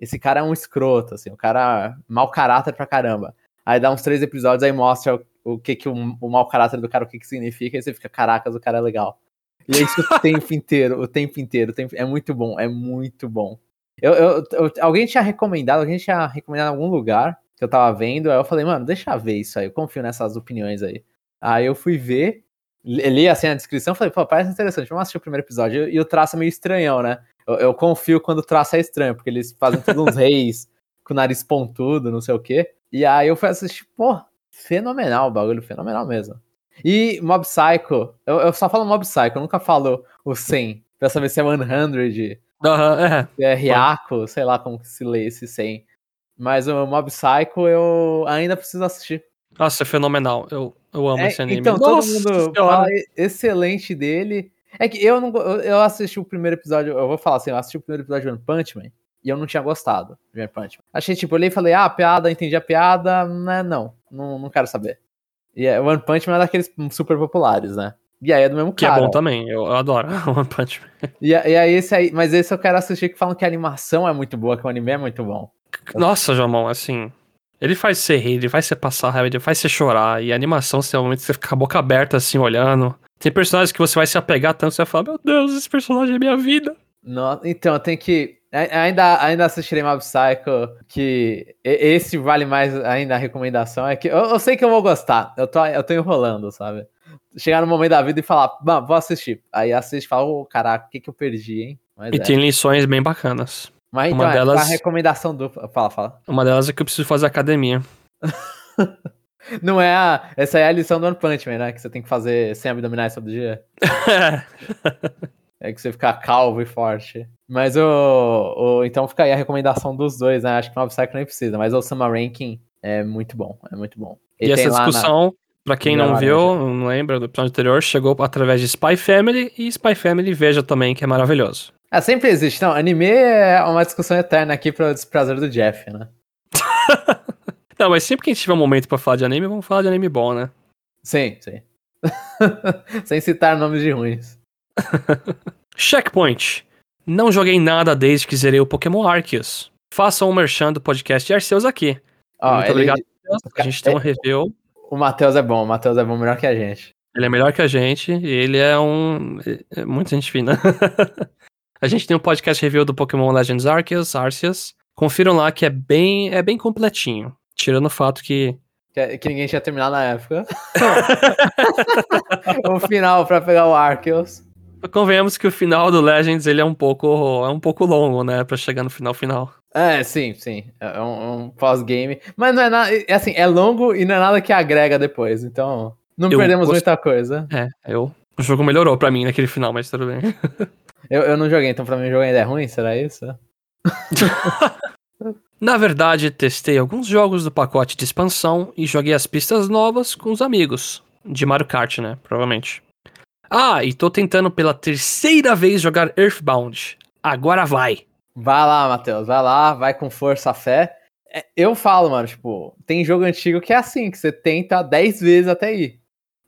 esse cara é um escroto, assim, o cara mau caráter pra caramba. Aí dá uns três episódios, aí mostra o que que o, o mau caráter do cara, o que que significa, e você fica, caracas, o cara é legal. E é isso o tempo inteiro, o tempo inteiro, o tempo, é muito bom, é muito bom. Eu, eu, eu, alguém tinha recomendado, alguém tinha recomendado em algum lugar que eu tava vendo, aí eu falei, mano, deixa eu ver isso aí, eu confio nessas opiniões aí. Aí eu fui ver, li assim a descrição, falei, pô, parece interessante, vamos assistir o primeiro episódio. E, o traço é meio estranhão, né? Eu, eu, confio quando o traço é estranho, porque eles fazem todos uns reis com o nariz pontudo, não sei o quê. E aí eu fui assistir, pô, fenomenal o bagulho, fenomenal mesmo. E Mob Psycho, eu, eu só falo Mob Psycho, eu nunca falo o 100, pra saber se é 100, uhum, é. é Riaco, sei lá como se lê esse 100. Mas o Mob Psycho eu ainda preciso assistir. Nossa, é fenomenal, eu, eu amo é, esse anime. Então, Nossa, todo mundo fala excelente dele. É que eu não eu assisti o primeiro episódio, eu vou falar assim, eu assisti o primeiro episódio de One Punch Man e eu não tinha gostado de One Punch Man. Achei, tipo, eu olhei e falei, ah, piada, entendi a piada, né, não, não, não quero saber. E é, One Punch Man é daqueles super populares, né? E aí é do mesmo que cara. Que é bom também, eu, eu adoro One Punch Man. E, e aí esse aí, mas esse eu quero assistir que falam que a animação é muito boa, que o anime é muito bom. Nossa, Jamão, assim, ele faz você rir, ele faz você passar raiva, ele faz você chorar, e a animação, é um momento que você fica a boca aberta, assim, olhando. Tem personagens que você vai se apegar tanto, você vai falar, meu Deus, esse personagem é minha vida. No, então, eu tenho que. Ainda, ainda assistirei Mob Psycho, que esse vale mais ainda a recomendação. É que eu, eu, sei que eu vou gostar, eu tô, eu tô enrolando, sabe? Chegar no momento da vida e falar, vou assistir. Aí assiste e fala, oh, caraca, o que, que eu perdi, hein? Mas e é. tem lições bem bacanas. Mas uma então, é, delas, a recomendação dupla. Fala, fala. Uma delas é que eu preciso fazer academia. Não é a. Essa é a lição do One Punch Man, né? Que você tem que fazer 100 abdominais todo dia. é que você ficar calvo e forte. Mas o, o. Então fica aí a recomendação dos dois, né? Acho que o Psycho nem precisa, mas o Summer Ranking é muito bom. É muito bom. E, e essa discussão, na... pra quem não viu, não lembra do episódio anterior, chegou através de Spy Family e Spy Family veja também, que é maravilhoso. É, sempre existe. Não, anime é uma discussão eterna aqui pro desprazer do Jeff, né? Não, mas sempre que a gente tiver um momento para falar de anime, vamos falar de anime bom, né? Sim, sim. Sem citar nomes de ruins. Checkpoint. Não joguei nada desde que zerei o Pokémon Arceus. Façam um merchan do podcast de Arceus aqui. Oh, Muito ele... obrigado. A gente tem um review. O Matheus é bom, o Matheus é bom melhor que a gente. Ele é melhor que a gente e ele é um. É muita gente fina. a gente tem um podcast review do Pokémon Legends Arceus, Arceus. Confiram lá que é bem, é bem completinho. Tirando o fato que. Que, que ninguém tinha terminado na época. o final pra pegar o Arceus. Convenhamos que o final do Legends ele é um pouco é um pouco longo, né, para chegar no final final. É, sim, sim. É um, é um pós-game, mas não é nada, é assim, é longo e não é nada que agrega depois. Então, não eu perdemos gost... muita coisa. É, eu o jogo melhorou para mim naquele final, mas tudo bem. eu, eu não joguei, então pra mim o jogo ainda é ruim, será isso? Na verdade, testei alguns jogos do pacote de expansão e joguei as pistas novas com os amigos. De Mario Kart, né? Provavelmente. Ah, e tô tentando pela terceira vez jogar Earthbound. Agora vai. Vai lá, Matheus, vai lá, vai com força, fé. É, eu falo, mano, tipo, tem jogo antigo que é assim, que você tenta 10 vezes até ir.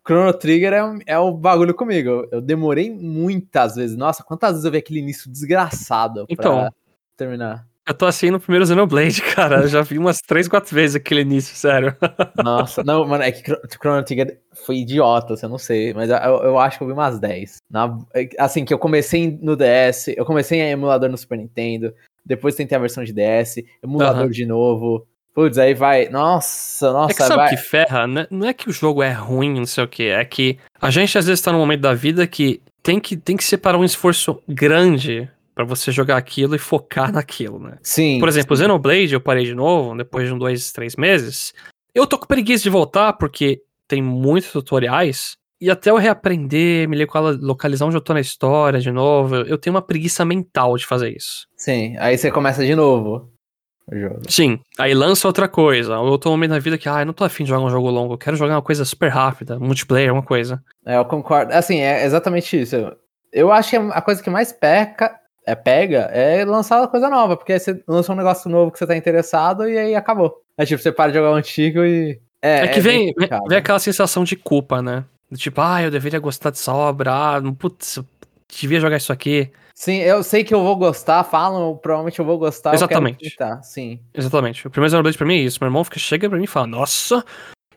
Chrono Trigger é, é o bagulho comigo. Eu demorei muitas vezes. Nossa, quantas vezes eu vi aquele início desgraçado pra então, terminar? Eu tô assim no primeiro Xenoblade, cara. Eu já vi umas 3, 4 vezes aquele início, sério. Nossa, não, mano, é que Chrono Trigger foi idiota, assim, eu não sei, mas eu, eu acho que eu vi umas 10. Na, assim, que eu comecei no DS, eu comecei em emulador no Super Nintendo, depois tentei a versão de DS, emulador uhum. de novo. Putz, aí vai. Nossa, nossa, é que sabe vai... que ferra? Né? Não é que o jogo é ruim, não sei o que. É que a gente às vezes tá num momento da vida que tem que, tem que separar um esforço grande para você jogar aquilo e focar naquilo, né? Sim. Por exemplo, sim. Xenoblade eu parei de novo, depois de um, dois, três meses. Eu tô com preguiça de voltar porque tem muitos tutoriais e até eu reaprender, me localizar onde eu tô na história de novo, eu tenho uma preguiça mental de fazer isso. Sim, aí você começa de novo. Sim, aí lança outra coisa. Eu tô um momento na vida que, ah, eu não tô afim de jogar um jogo longo, eu quero jogar uma coisa super rápida, multiplayer, uma coisa. É, eu concordo. Assim, é exatamente isso. Eu acho que a coisa que mais peca é pega é lançar uma coisa nova, porque aí você lança um negócio novo que você tá interessado e aí acabou. É tipo, você para de jogar o antigo e. É, é que é vem, vem aquela sensação de culpa, né? Tipo, ah, eu deveria gostar de obra, ah, putz, eu devia jogar isso aqui. Sim, eu sei que eu vou gostar, falam, provavelmente eu vou gostar. Exatamente. Tá, sim. Exatamente. O primeiro Xenoblade pra mim é isso. Meu irmão fica, chega pra mim e fala, nossa,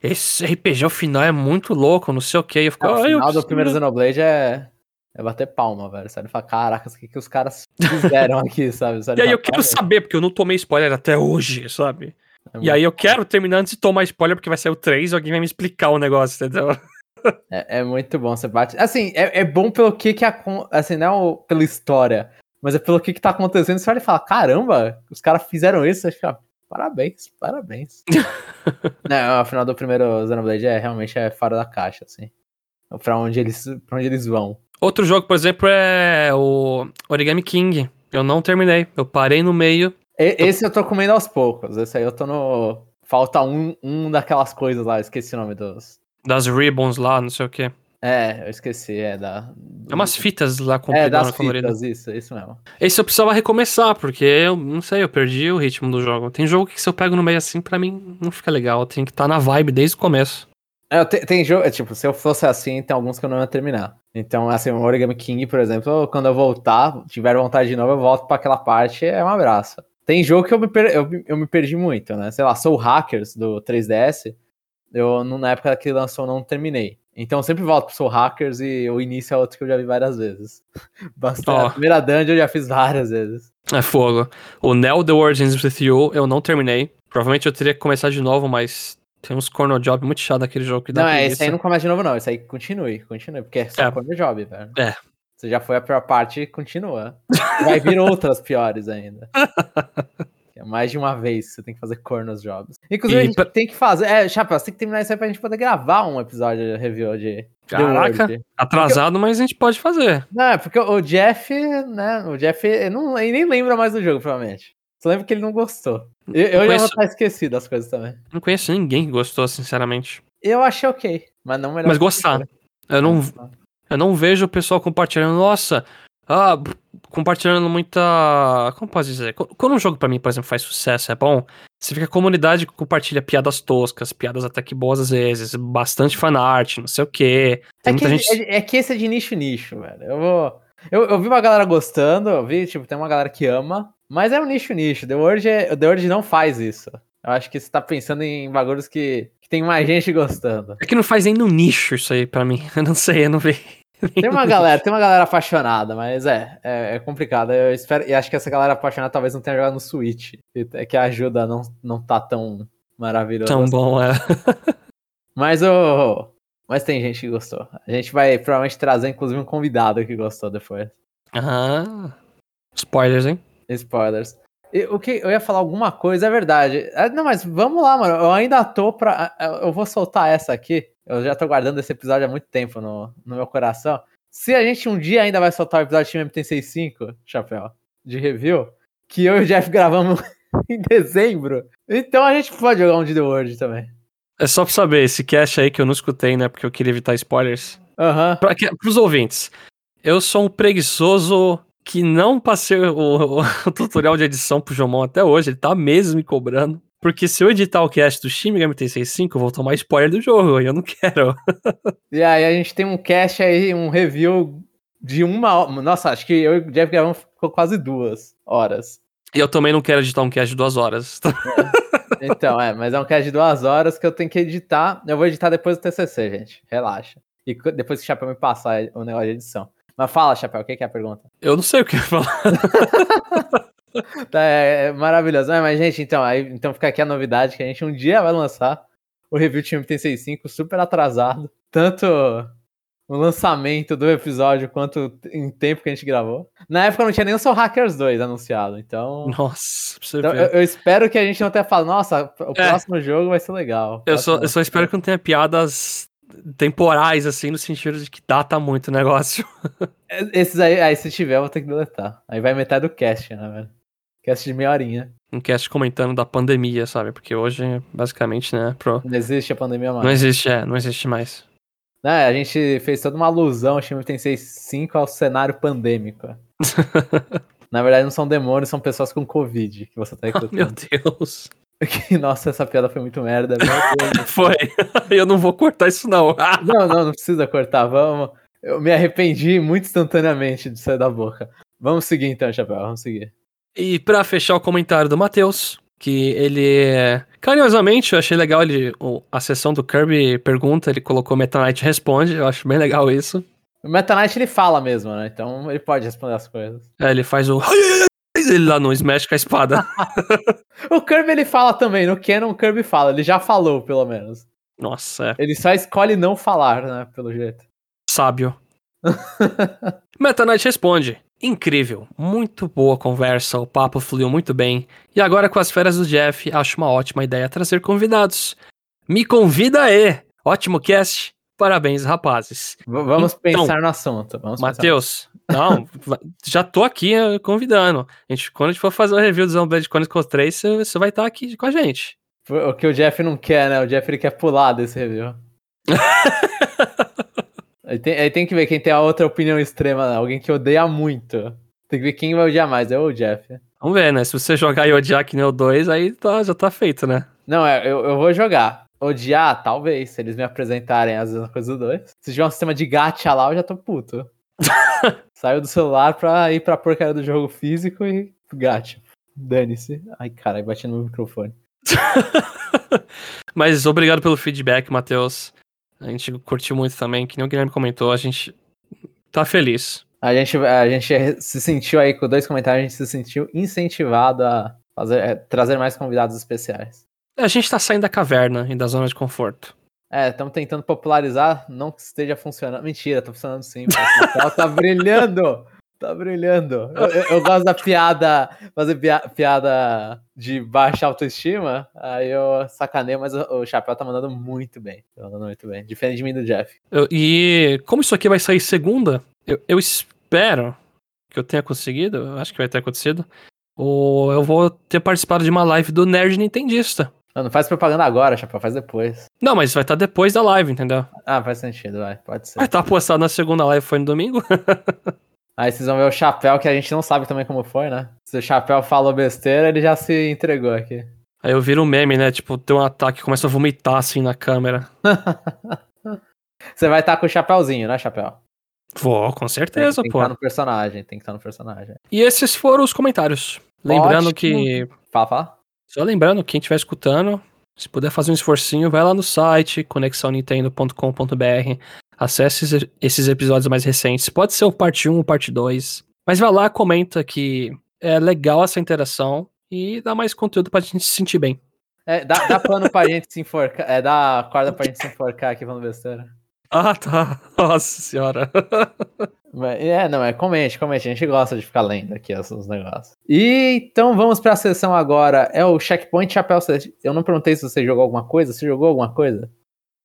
esse RPG ao final é muito louco, não sei o que. Eu fico, é, o ah, final do primeiro Xenoblade é é bater palma, velho. Sério, falar, caraca, o que, que os caras fizeram aqui, sabe? Sério, e aí eu quero saber, porque eu não tomei spoiler até hoje, sabe? É e aí eu quero terminar antes de tomar spoiler, porque vai sair o 3 e alguém vai me explicar o negócio, entendeu? É, é muito bom, você bate. Assim, é, é bom pelo que que. Assim, não é pela história, mas é pelo que que tá acontecendo. Você olha e fala: caramba, os caras fizeram isso. Você fica, parabéns, parabéns. não, afinal do primeiro Xenoblade é realmente é fora da caixa, assim. Pra onde eles, pra onde eles vão. Outro jogo, por exemplo, é o Origami King. Eu não terminei. Eu parei no meio. E, tô... Esse eu tô comendo aos poucos. Esse aí eu tô no. Falta um, um daquelas coisas lá, esqueci o nome dos. Das ribbons lá, não sei o que. É, eu esqueci, é da. É umas fitas lá com É, das fitas, isso, isso mesmo. Esse eu precisava recomeçar, porque eu não sei, eu perdi o ritmo do jogo. Tem jogo que se eu pego no meio assim, pra mim não fica legal. Tem que estar tá na vibe desde o começo. É, tem, tem jogo, é, tipo, se eu fosse assim, tem alguns que eu não ia terminar. Então, assim, o Origami King, por exemplo, quando eu voltar, tiver vontade de novo, eu volto para aquela parte, é um abraço. Tem jogo que eu me, per... eu, eu me perdi muito, né? Sei lá, Soul Hackers do 3DS, eu, na época que lançou, não terminei. Então eu sempre volto pro Soul Hackers e o início é outro que eu já vi várias vezes. Bastante. Ó. A primeira dungeon eu já fiz várias vezes. É fogo. O Neo The Origins with You eu não terminei. Provavelmente eu teria que começar de novo, mas tem uns corner job muito chato naquele jogo que dá não, é, esse aí não começa de novo, não. Esse aí continue, continue, porque é só É. corner job, velho. É. Você já foi a pior parte, continua. Vai vir outras piores ainda. É mais de uma vez você tem que fazer cornos jobs. Inclusive, E a gente tem que fazer. É, Chapéu, você tem que terminar isso aí pra gente poder gravar um episódio de review de. Caraca, atrasado, mas a gente pode fazer. Não, é porque o Jeff, né? O Jeff ele não, ele nem lembra mais do jogo, provavelmente. Só lembra que ele não gostou. Eu, eu já vou conheço- estar esquecido das coisas também. Não conheço ninguém que gostou, sinceramente. Eu achei ok, mas não melhor. Mas gostar. Eu não, eu não vejo o pessoal compartilhando, nossa, ah, compartilhando muita. Como posso dizer? Qu- Quando um jogo pra mim, por exemplo, faz sucesso, é bom, você fica a comunidade que compartilha piadas toscas, piadas até que boas às vezes, bastante fanart, não sei o quê. Tem É que, gente. é, é que esse é de nicho nicho, velho. Eu vou. Eu, eu vi uma galera gostando, eu vi, tipo, tem uma galera que ama, mas é um nicho nicho. The Word, é, The Word não faz isso. Eu acho que você tá pensando em bagulhos que, que tem mais gente gostando. É que não faz nem no nicho isso aí pra mim. Eu não sei, eu não vi. Tem uma galera, tem uma galera apaixonada, mas é, é, é complicado. Eu espero, e acho que essa galera apaixonada talvez não tenha jogado no Switch, que, é que ajuda a não, não tá tão maravilhoso. Tão bom, é. Mas o. Mas tem gente que gostou. A gente vai provavelmente trazer, inclusive, um convidado que gostou depois. Ah. Spoilers, hein? Spoilers. E o que eu ia falar alguma coisa, é verdade. Ah, Não, mas vamos lá, mano. Eu ainda tô pra. ah, Eu vou soltar essa aqui. Eu já tô guardando esse episódio há muito tempo no, no meu coração. Se a gente um dia ainda vai soltar o episódio de Time MT65, Chapéu, de review, que eu e o Jeff gravamos em dezembro, então a gente pode jogar um de The World também. É só pra saber, esse cast aí que eu não escutei, né? Porque eu queria evitar spoilers. Aham. Pra, que, pros ouvintes, eu sou um preguiçoso que não passei o, o- tutorial de edição pro Jomon até hoje, ele tá mesmo me cobrando. Porque se eu editar o cast do Shin Megami Tensei 5, eu vou tomar spoiler do jogo, e eu não quero. E aí a gente tem um cast aí, um review de uma hora. Nossa, acho que eu e o Jeff gravamos ficou quase duas horas. E eu também não quero editar um cast de duas horas. Então, é, mas é um cast de duas horas que eu tenho que editar. Eu vou editar depois do TCC, gente. Relaxa. E depois que o Chapéu me passar o negócio de edição. Mas fala, Chapéu, o que é a pergunta? Eu não sei o que falar. Tá, é, é maravilhoso. É, mas, gente, então, aí, então fica aqui a novidade que a gente um dia vai lançar o review Time T65 super atrasado. Tanto o lançamento do episódio quanto em tempo que a gente gravou. Na época não tinha nem o Soul Hackers 2 anunciado, então... Nossa, pra você então, ver. eu, eu espero que a gente não tenha falado, nossa, o É. próximo jogo vai ser legal. Eu só, eu só espero que não tenha piadas temporais, assim, no sentido de que data muito o negócio. Esses aí, aí, se tiver, eu vou ter que deletar. Aí vai metade do cast, né, velho? Cast de meia horinha. Um cast comentando da pandemia, sabe? Porque hoje, basicamente, né, pro... Não existe a pandemia mais. não existe, é, não existe mais. Né, a gente fez toda uma alusão ao Time Tensei 5 ao cenário pandêmico. Na verdade, não são demônios, são pessoas com Covid que você tá Meu recrutando. Deus. Nossa, essa piada foi muito merda. Foi. Eu não vou cortar isso, não. não, não, não precisa cortar. Vamos. Eu me arrependi muito instantaneamente de sair da boca. Vamos seguir então, Chapéu, vamos seguir. E pra fechar o comentário do Matheus, que ele. Carinhosamente, eu achei legal ele, a sessão do Kirby pergunta, ele colocou Meta Knight responde, eu acho bem legal isso. O Meta Knight ele fala mesmo, né? Então ele pode responder as coisas. Aí ele faz o. Ele lá no Smash com a espada. O Kirby ele fala também, no Canon o Kirby fala, ele já falou, pelo menos. Nossa, é Ele só escolhe não falar, né? Pelo jeito. sábio. Meta Knight responde. Incrível, muito boa conversa, o papo fluiu muito bem. E agora com as férias do Jeff, acho uma ótima ideia trazer convidados. Me convida aí! Ótimo cast, parabéns rapazes. V- vamos Então, pensar no assunto. Matheus, não, já tô aqui eh, convidando. A gente, quando a gente for fazer o review do Xenoblade Chronicles 3, você, você vai estar aqui com a gente. O que o Jeff não quer, né? O Jeff ele quer pular desse review. aí, tem, aí tem que ver quem tem a outra opinião extrema, né? alguém que odeia muito. Tem que ver quem vai odiar mais, é o Jeff. Vamos ver, né? Se você jogar e odiar que nem o 2, aí tá- já tá feito, né? Não, é, eu, eu vou jogar. Odiar, talvez, se eles me apresentarem as mesmas coisas do 2. Se tiver um sistema de gacha lá, eu já tô puto. Saiu do celular pra ir pra porcaria do jogo físico e gacha. Dane-se. Ai, cara, bati no microfone. Mas obrigado pelo feedback, Matheus. A gente curtiu muito também, que nem o Guilherme comentou, a gente tá feliz. A gente, a gente se sentiu aí com dois comentários, a gente se sentiu incentivado a fazer, é, trazer mais convidados especiais. A gente tá saindo da caverna e da zona de conforto. É, estamos tentando popularizar, não que esteja funcionando. Mentira, tá funcionando sim. O tá brilhando! Tá brilhando. Eu, eu, eu, gosto da piada, fazer piada de baixa autoestima. Aí eu sacaneio, mas o, o Chapéu tá mandando muito bem. Tá mandando muito bem. Diferente de mim do Jeff. Eu, e como isso aqui vai sair segunda, eu, espero que eu tenha conseguido. Eu acho que vai ter acontecido. Ou eu vou ter participado de uma live do Nerd Nintendista. Não, não faz propaganda agora, Chapéu, faz depois. Não, mas vai estar depois da live, entendeu? Ah, faz sentido, vai, pode ser. Vai estar postado na segunda live, foi no domingo? Aí vocês vão ver o Chapéu, que a gente não sabe também como foi, né? Se o Chapéu falou besteira, ele já se entregou aqui. Aí eu viro um meme, né? Tipo, tem um ataque começa a vomitar assim na câmera. Você vai estar com o Chapéuzinho, né, Chapéu? Vou, com certeza, tem, tem pô. Tem que estar no personagem, tem que estar no personagem. E esses foram os comentários. Lembrando Ótimo. que. Fala, fala. Só lembrando, quem estiver escutando, se puder fazer um esforcinho, vai lá no site conexãonintendo.com.br, acesse esses episódios mais recentes. Pode ser o parte 1 ou parte 2. Mas vai lá, comenta que é legal essa interação e dá mais conteúdo pra gente se sentir bem. É, dá, dá pano pra gente se enforcar. É, dá corda pra gente se enforcar aqui falando besteira. Ah, tá. Nossa senhora. É, não, é comente, comente. A gente gosta de ficar lendo aqui os negócios. E então vamos para a sessão agora. É o Checkpoint Chapéu. Eu não perguntei se você jogou alguma coisa. Você jogou alguma coisa?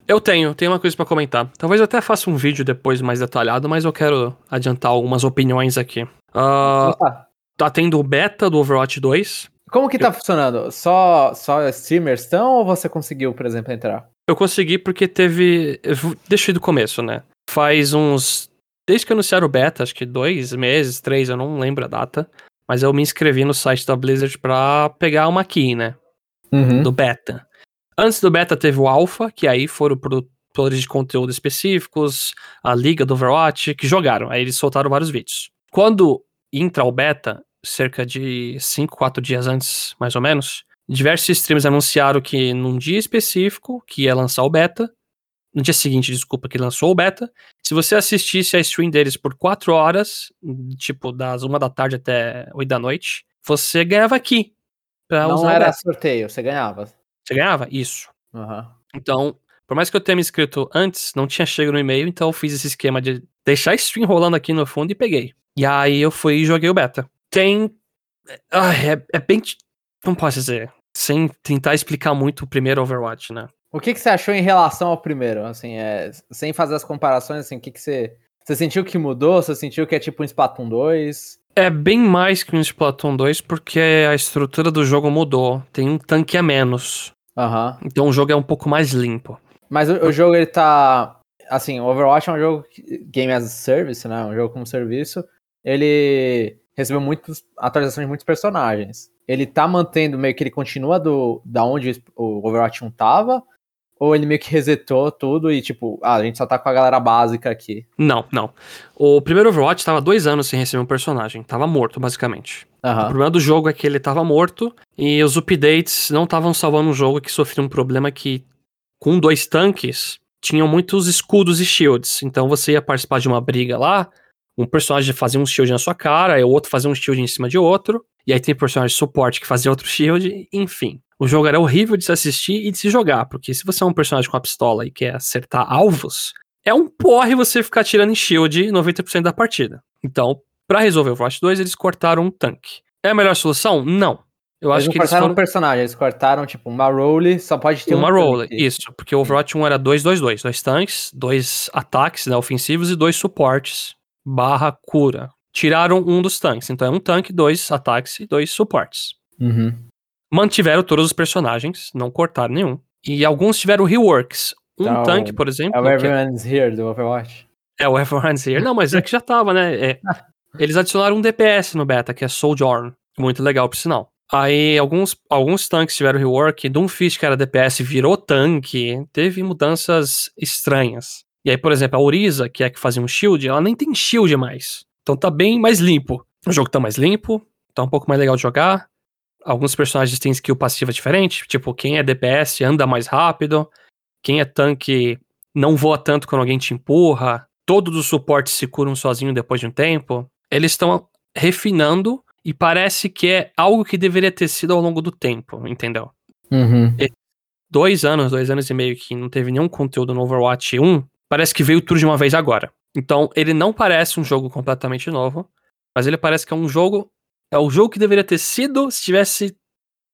Eu tenho, tenho uma coisa para comentar. Talvez eu até faça um vídeo depois mais detalhado, mas eu quero adiantar algumas opiniões aqui. Uh, tá tendo o beta do Overwatch 2. Como que tá eu... funcionando? Só, só streamers estão ou você conseguiu, por exemplo, entrar? Eu consegui porque teve. Deixa eu ir do começo, né? Faz uns Desde que anunciaram o beta, acho que dois meses, três, eu não lembro a data. Mas eu me inscrevi no site da Blizzard pra pegar uma key, né? Uhum. Do beta. Antes do beta teve o Alpha, que aí foram produtores de conteúdo específicos, a Liga do Overwatch, que jogaram. Aí eles soltaram vários vídeos. Quando entra o beta, cerca de 5, 4 dias antes, mais ou menos, diversos streams anunciaram que num dia específico, que ia lançar o beta, no dia seguinte, desculpa, que lançou o beta. Se você assistisse a stream deles por 4 horas, tipo, das 1 da tarde até 8 da noite, você ganhava aqui. Pra Não era sorteio, você ganhava. Você ganhava? Isso. Uhum. Então, por mais que eu tenha me inscrito antes, não tinha chegado no e-mail, então eu fiz esse esquema de deixar a stream rolando aqui no fundo e peguei. E aí eu fui e joguei o beta. Tem. Ai, é, é bem. Como posso dizer? Sem tentar explicar muito o primeiro Overwatch, né? O que, que você achou em relação ao primeiro? Assim, é, sem fazer as comparações, assim, o que, que você. Você sentiu que mudou? Você sentiu que é tipo um Splatoon 2? É bem mais que um Splatoon 2, porque a estrutura do jogo mudou. Tem um tanque a menos. Uhum. Então o jogo é um pouco mais limpo. Mas o, o jogo, ele tá. Assim, Overwatch é um jogo game as a service, né? Um jogo como serviço. Ele recebeu muitas atualizações de muitos personagens. Ele tá mantendo meio que ele continua do da onde o Overwatch 1 tava, ou ele meio que resetou tudo e, tipo, ah, a gente só tá com a galera básica aqui? Não, não. O primeiro Overwatch tava dois anos sem receber um personagem. Tava morto, basicamente. Uhum. O problema do jogo é que ele tava morto e os updates não estavam salvando um jogo que sofreu um problema que, com dois tanques, tinham muitos escudos e shields. Então você ia participar de uma briga lá, um personagem fazia um shield na sua cara, e o outro fazia um shield em cima de outro. E aí tem personagem de suporte que fazia outro shield, enfim. O jogo era horrível de se assistir e de se jogar, porque se você é um personagem com a pistola e quer acertar alvos, é um porre você ficar tirando em shield 90% da partida. Então, para resolver o Overwatch 2, eles cortaram um tanque. É a melhor solução? Não. Eu eles acho que eles cortaram foram... um personagem, eles cortaram, tipo, uma role, só pode ter uma um role, tanque. isso, porque o Overwatch 1 era 2-2-2, dois tanques, dois ataques né, ofensivos e dois suportes barra cura. Tiraram um dos tanques, então é um tanque, dois ataques e dois suportes. Uhum. Mantiveram todos os personagens, não cortaram nenhum. E alguns tiveram reworks. Um então, tanque, por exemplo. É o Everyone's é... Here do Overwatch. É o Everyone's Here. Não, mas é que já tava, né? É... Eles adicionaram um DPS no beta, que é Sojourn. Muito legal, por sinal. Aí alguns, alguns tanques tiveram rework. Doomfist, que era DPS, virou tanque. Teve mudanças estranhas. E aí, por exemplo, a Orisa, que é a que fazia um shield, ela nem tem shield mais. Então tá bem mais limpo. O jogo tá mais limpo, tá um pouco mais legal de jogar alguns personagens têm skill passiva diferente, tipo, quem é DPS anda mais rápido, quem é tanque não voa tanto quando alguém te empurra, todos os suportes se curam sozinho depois de um tempo. Eles estão refinando e parece que é algo que deveria ter sido ao longo do tempo, entendeu? Uhum. Dois anos, dois anos e meio que não teve nenhum conteúdo no Overwatch 1, parece que veio tudo de uma vez agora. Então, ele não parece um jogo completamente novo, mas ele parece que é um jogo. É o jogo que deveria ter sido se tivesse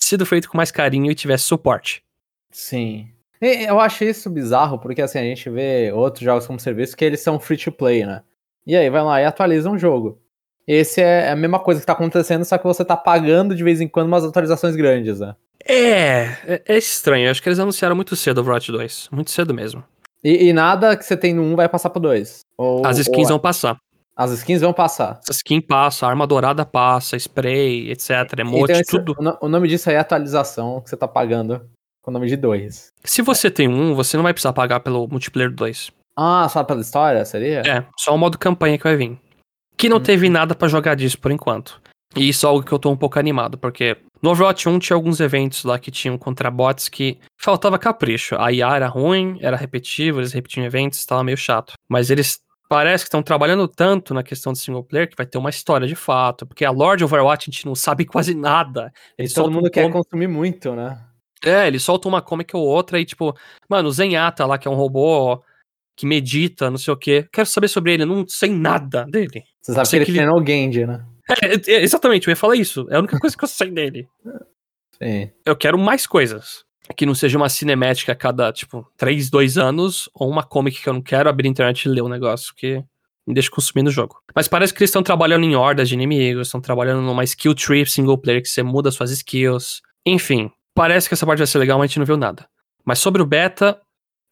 sido feito com mais carinho e tivesse suporte. Sim. E eu acho isso bizarro, porque assim, a gente vê outros jogos como serviço que eles são free to play, né? E aí vai lá e atualiza um jogo. Esse é a mesma coisa que tá acontecendo, só que você tá pagando de vez em quando umas atualizações grandes, né? É, é, é estranho. Acho que eles anunciaram muito cedo o Overwatch 2. Muito cedo mesmo. E, e nada que você tem no 1 vai passar pro 2. Ou, As skins ou- vão passar. As skins vão passar. Essa skin passa, arma dourada passa, spray, etc. Emote, Então, esse- tudo. o no- o nome disso aí é atualização que você tá pagando com o nome de 2. Se você tem um, você não vai precisar pagar pelo multiplayer 2. Ah, só pela história, seria? É, só o modo campanha que vai vir. Que não Hum. teve nada pra jogar disso por enquanto. E isso é algo que eu tô um pouco animado, porque no Overwatch 1 tinha alguns eventos lá que tinham contra bots que faltava capricho. A IA era ruim, era repetitivo, eles repetiam eventos, tava meio chato. Mas eles parece que estão trabalhando tanto na questão do single player que vai ter uma história de fato, porque a lore de Overwatch a gente não sabe quase nada. E Eles todo mundo um quer com- consumir muito, né? É, eles soltam uma comic ou outra e tipo, mano, o Zenyatta lá, que é um robô que medita, não sei o quê. Quero saber sobre ele, não sei nada dele. Você sabe que ele que ele- treinou o Genji, né? É, é, exatamente, eu ia falar isso. É a única coisa que eu sei dele. Sim. Eu quero mais coisas. Que não seja uma cinemática a cada, tipo, 3, 2 anos, ou uma comic que eu não quero abrir a internet e ler o negócio, que me deixa consumindo o jogo. Mas parece que eles estão trabalhando em hordas de inimigos, estão trabalhando numa skill tree single player que você muda suas skills. Enfim, parece que essa parte vai ser legal, mas a gente não viu nada. Mas sobre o beta,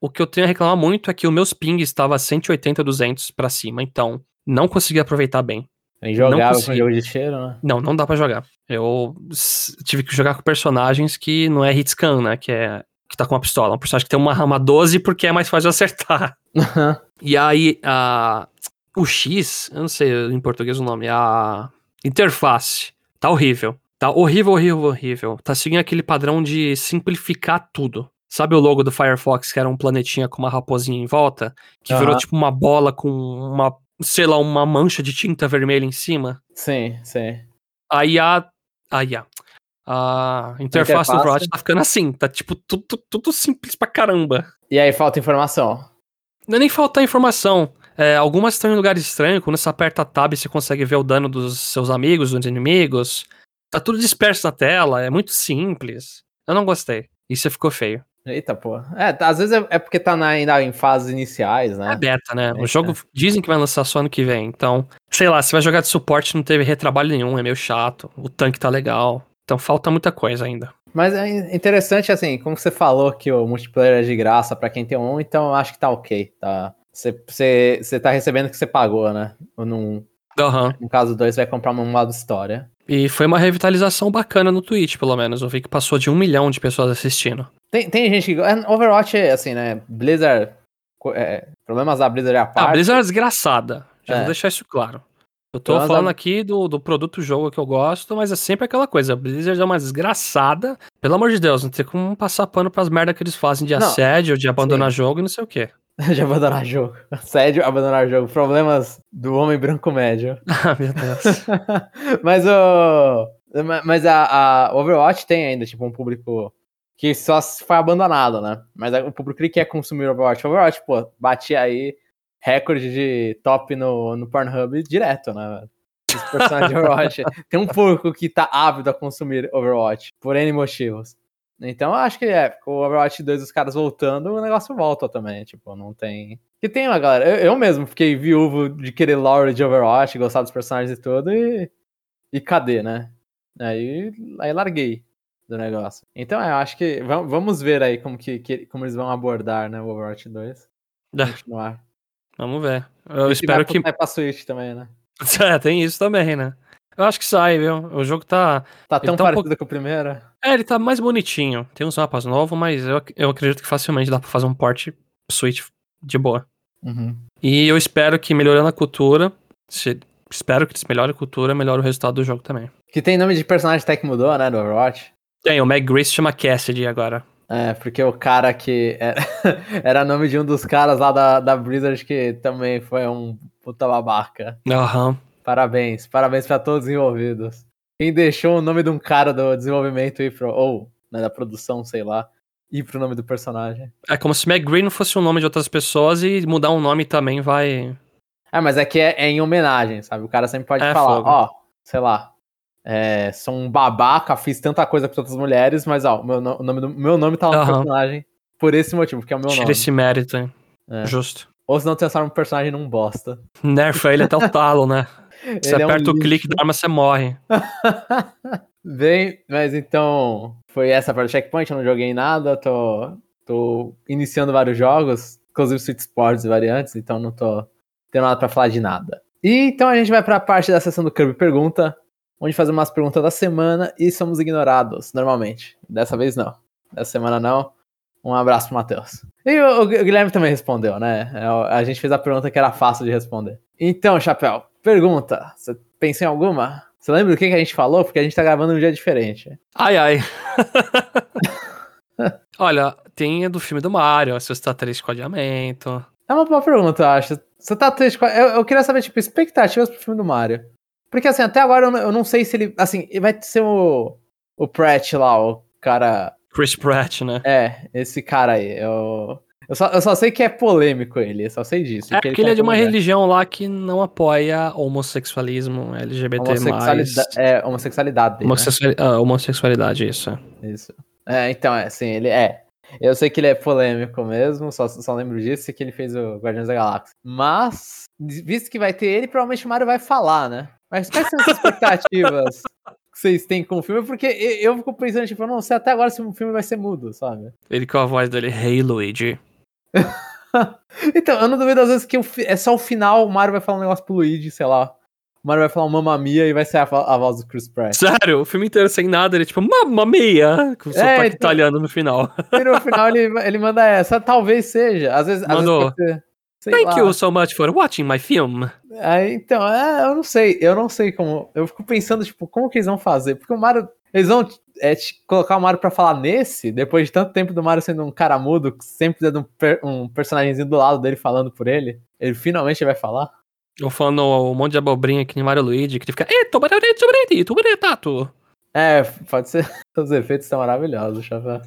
o que eu tenho a reclamar muito é que o meus ping estava 180, 200 pra cima, então não consegui aproveitar bem. É Injogável com jogo de cheiro, né? Não, não dá pra jogar. Eu tive que jogar com personagens que não é hitscan, né? Que é. Que tá com uma pistola. Um personagem que tem uma rama 12 porque é mais fácil de acertar. E aí, a. O X, eu não sei em português o nome, a interface. Tá horrível. Tá horrível, horrível, horrível. Tá seguindo aquele padrão de simplificar tudo. Sabe o logo do Firefox, que era um planetinha com uma raposinha em volta? Que virou Aham. tipo uma bola com uma, sei lá, uma mancha de tinta vermelha em cima? sim, sim. a IA. A. A interface, interface. do Overwatch tá ficando assim. Tá tipo tudo, tudo simples pra caramba. E aí falta informação. Não é nem faltar informação. É, algumas estão em lugares estranhos. Quando você aperta Tab, você consegue ver o dano dos seus amigos, dos inimigos. Tá tudo disperso na tela. É muito simples. Eu não gostei. Isso ficou feio. Eita, pô. É, tá- às vezes é, é porque tá na- ainda em fases iniciais, É né? beta, né? É, o jogo dizem que vai lançar só ano que vem. Então, sei lá, se vai jogar de suporte, não teve retrabalho nenhum. É meio chato. O tanque tá legal. Então falta muita coisa ainda. Mas é interessante, assim, como você falou que o multiplayer é de graça pra quem tem um, então eu acho que tá ok, tá? Você, tá recebendo o que você pagou, né? Num, Aham. no caso 2, vai comprar um modo história. E foi uma revitalização bacana no Twitch, pelo menos. Eu vi que passou de um milhão de pessoas assistindo. Tem, tem gente que. é, Overwatch é assim, né? Blizzard. é, problemas da Blizzard à Ah, parte. a Blizzard é desgraçada. Já É. vou deixar isso claro. Eu tô Problemas falando da- aqui do, do produto jogo que eu gosto, mas é sempre aquela coisa. A Blizzard é uma desgraçada. Pelo amor de Deus, não tem como passar pano pras merdas que eles fazem de Não, assédio, de abandonar jogo e não sei o quê. de abandonar jogo. Sério, abandonar jogo. Problemas do homem branco médio. Ah, meu Deus. mas o. Mas a, a Overwatch tem ainda, tipo, um público que só foi abandonado, né? Mas o público que quer consumir Overwatch. Overwatch, pô, batia aí recorde de top no, no Pornhub direto, né? velho? Os personagens de Overwatch. Tem um público que tá ávido a consumir Overwatch, por N motivos. Então eu acho que é, com o Overwatch 2 os caras voltando, o negócio volta também, tipo, não tem... Que tem uma galera, eu, eu mesmo fiquei viúvo de querer lore de Overwatch, gostar dos personagens e tudo, e... E cadê, né? Aí, aí larguei do negócio. Então é, eu acho que... vam- Vamos ver aí como, que, que- como eles vão abordar, né, o Overwatch 2. É. Continuar. Vamos ver. Eu E espero que. Vai pra Switch também, né? É, tem isso também, né? Eu acho que sai, viu? O jogo tá. Tá tão tá um parecido com o primeiro. É, ele tá mais bonitinho. Tem uns mapas novos, mas eu, eu acredito que facilmente dá pra fazer um port Switch de boa. Uhum. E eu espero que melhorando a cultura, se- espero que eles melhorem a cultura, melhore o resultado do jogo também. Que tem nome de personagem até que mudou, né, do Overwatch. Tem, o Meg Grace chama Cassidy agora. É, porque o cara que era, era nome de um dos caras lá da, da Blizzard que também foi um puta babaca. Aham. Parabéns, parabéns pra todos os envolvidos. Quem deixou o nome de um cara do desenvolvimento ir pro. Ou, né, da produção, sei lá, ir pro nome do personagem. É como se McGree não fosse o nome de outras pessoas e mudar um nome também vai. É, mas é que é, é em homenagem, sabe? O cara sempre pode É, falar, ó, sei lá. É, sou um babaca, fiz tanta coisa pra outras mulheres, mas ó, meu, no- o nome do, meu nome tá lá no personagem por esse motivo, que é o meu Tira nome. esse mérito, hein? É. Justo. Ou senão transforma o personagem num bosta. Nerfa ele até o talo, né? Você Ele é um aperta o lixo. clique da arma, você morre. Bem, mas então foi essa para o checkpoint, eu não joguei nada, tô, tô iniciando vários jogos, inclusive Sweet Sports e variantes, então não tô tendo nada pra falar de nada. E então a gente vai pra parte da sessão do Kirby Pergunta, onde fazemos umas perguntas da semana e somos ignorados, normalmente. Dessa vez não. Dessa semana não. Um abraço pro Matheus. E o, o Guilherme também respondeu, né? É, A gente fez a pergunta que era fácil de responder. Então, Chapéu, pergunta. Você pensa em alguma? Você lembra do que, que a gente falou? Porque a gente tá gravando um dia diferente. Ai, ai. Olha, tem a do filme do Mario, se você tá triste com adiamento. É uma boa pergunta, eu acho. Você tá triste com... eu, eu queria saber, tipo, expectativas pro filme do Mario. Porque, assim, até agora eu não, eu não sei se ele... Assim, vai ser o... O Pratt lá, o cara... Chris Pratt, né? É, esse cara aí. Eu, eu, só, eu só sei que é polêmico ele, eu só sei disso. É que porque ele é de uma mulher. religião lá que não apoia homossexualismo, LGBT+. Homossexualidade, é, homossexualidade dele, né? Ah, homossexualidade, isso. Isso. É, então, é, assim, ele é. Eu sei que ele é polêmico mesmo, só, só lembro disso e que ele fez o Guardiões da Galáxia. Mas, visto que vai ter ele, provavelmente o Mario vai falar, né? Mas quais são as expectativas que vocês têm com o filme? Porque eu eu fico pensando, tipo, não sei até agora se o filme vai ser mudo, sabe? Ele com a voz dele, Hey Luigi. Então, eu não duvido às vezes que é só o final, o Mario vai falar um negócio pro Luigi, sei lá. O Mario vai falar um Mamma Mia e vai ser a, a voz do Chris Pratt. Sério, o filme inteiro sem nada, ele tipo, mamma mia, com o sotaque então- italiano no final. E no final ele, ele manda essa, talvez seja. Às vezes, às vezes Mandou. ser, sei Thank lá. you so much for watching my film. Aí, então, é, eu não sei, eu não sei como. Eu fico pensando, tipo, como que eles vão fazer? Porque o Mario. Eles vão é, colocar o Mario pra falar nesse, depois de tanto tempo do Mario sendo um cara mudo, sempre tendo um, per, um personagemzinho do lado dele falando por ele. Ele finalmente vai falar. Eu falando um monte de abobrinha aqui em Mario Luigi, que ele fica, tobarari, tobaretato. É, pode ser. Os efeitos estão maravilhosos, Chapéu.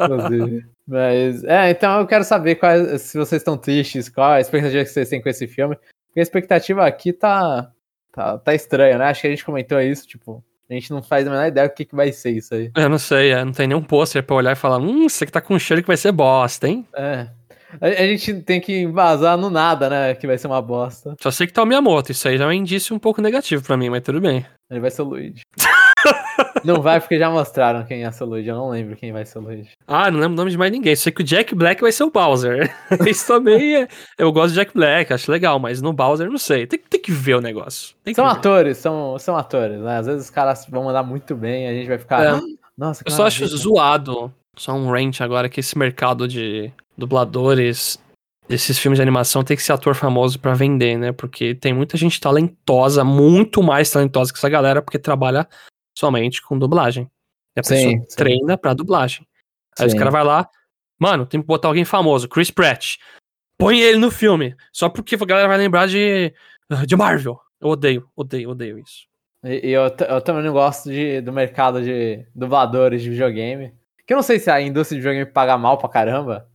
Inclusive. Mas, é, então eu quero saber quais, se vocês estão tristes, qual a expectativa que vocês têm com esse filme. Porque a expectativa aqui tá, tá, tá estranha, né? Acho que a gente comentou isso, tipo, a gente não faz a menor ideia do que, que vai ser isso aí. Eu não sei, é, não tem nenhum pôster pra olhar e falar, hum, isso aqui tá com cheiro que vai ser bosta, hein? É. A, a gente tem que embasar no nada, né? Que vai ser uma bosta. Só sei que tá o Miyamoto, isso aí já é um indício um pouco negativo pra mim, mas tudo bem. Ele vai ser o Luigi. não vai porque já mostraram quem ser o Luigi. Eu não lembro quem vai ser o Luigi. Ah, não lembro o nome de mais ninguém. Sei que o Jack Black vai ser o Bowser. Isso também é. Eu gosto de Jack Black, acho legal, mas no Bowser não sei. Tem, tem que ver o negócio. São atores, são, são atores, né? Às vezes os caras vão mandar muito bem e a gente vai ficar. É. "Ah, Nossa, Eu só acho maravilha." zoado, só um rant agora, que esse mercado de dubladores desses filmes de animação tem que ser ator famoso pra vender, né? Porque tem muita gente talentosa, muito mais talentosa que essa galera, porque trabalha somente com dublagem. E a Sim, pessoa sim. treina pra dublagem. Aí os Sim. caras vai lá, mano, tem que botar alguém famoso, Chris Pratt. Põe ele no filme, só porque a galera vai lembrar de, de Marvel. Eu odeio, odeio, odeio isso. E, e eu, eu também não gosto de, do mercado de dubladores de videogame. Que eu não sei se a indústria de videogame paga mal pra caramba.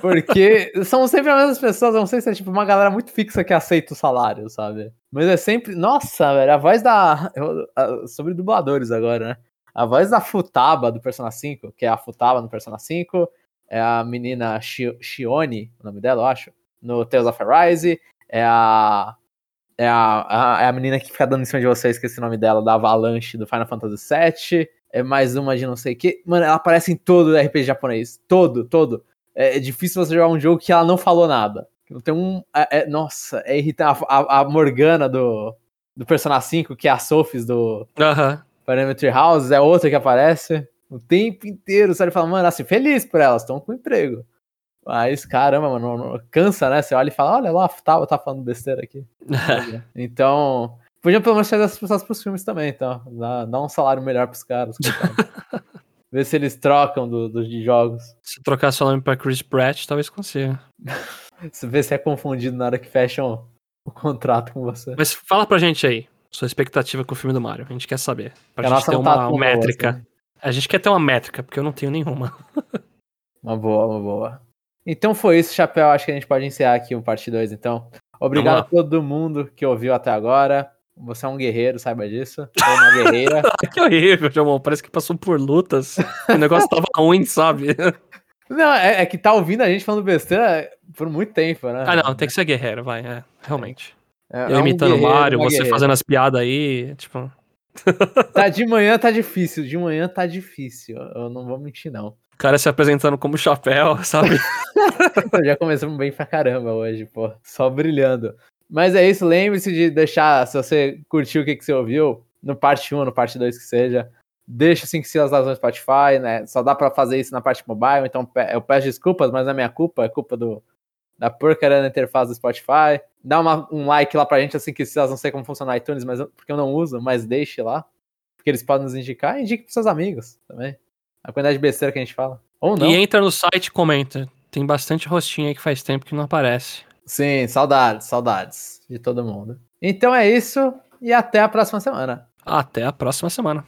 Porque são sempre as mesmas pessoas. Eu não sei se é tipo uma galera muito fixa que aceita o salário, sabe? Mas é sempre. Nossa, velho, a voz da. eu- sobre dubladores agora, né? A voz da Futaba do Persona 5, que é a Futaba no Persona 5, é a menina Shi- Shione, o nome dela, eu acho, no Tales of Arise. É a. É a, a, é a menina que fica dando em cima de vocês, esqueci o nome dela, da Avalanche do Final Fantasy VII. É mais uma de não sei o que. Mano, ela aparece em todo RPG japonês. Todo, todo. É, é difícil você jogar um jogo que ela não falou nada. Não tem um. é- é- nossa, é irritante. A, a- a Morgana do, do Persona 5, que é a Sophies do Aham. Parametry House, é outra que aparece o tempo inteiro. Você olha e fala, mano, assim, feliz por elas, estão com emprego. Mas, caramba, mano, não- não- cansa, né? Você olha e fala, olha lá, tá, tá falando besteira aqui. então, podiam pelo menos trazer essas pessoas pros filmes também, então. Dá, dá um salário melhor pros caras. Ver se eles trocam dos do, de jogos. Se trocar seu nome pra Chris Pratt, talvez consiga. ver se é confundido na hora que fecham o contrato com você. Mas fala pra gente aí, sua expectativa com o filme do Mario. A gente quer saber. Pra gente ter uma, uma métrica. Boa, assim. A gente quer ter uma métrica, porque eu não tenho nenhuma. uma boa, uma boa. Então foi isso, Chapéu. Acho que a gente pode encerrar aqui o parte 2, então. Obrigado a todo mundo que ouviu até agora. Você é um guerreiro, saiba disso. Ou uma guerreira. que horrível, Jamon. Parece que passou por lutas. o negócio tava ruim, sabe? Não, é, é, que tá ouvindo a gente falando besteira por muito tempo, né? Ah, não, tem que ser guerreiro, vai, é, realmente. É, eu é imitando o Mario, você guerreira. fazendo as piadas aí, tipo. Tá de manhã tá difícil, de manhã tá difícil. Eu não vou mentir, não. O cara se apresentando como chapéu, sabe? Já começamos bem pra caramba hoje, pô. Só brilhando. Mas é isso, lembre-se de deixar, se você curtiu o que, que você ouviu, no parte 1, no parte 2 que seja, deixa 5 estrelas lá no Spotify, né? Só dá para fazer isso na parte mobile, então eu peço desculpas, mas não é minha culpa, é culpa do, da porcaria da interface do Spotify. Dá uma, um like lá pra gente, assim que estrelas, não sei como funciona iTunes, mas porque eu não uso, mas deixe lá. Porque eles podem nos indicar e indique pros seus amigos também. A quantidade de besteira que a gente fala. Ou não. E entra no site e comenta. Tem bastante rostinho aí que faz tempo que não aparece. Sim, saudades, saudades de todo mundo. Então é isso e até a próxima semana. Até a próxima semana.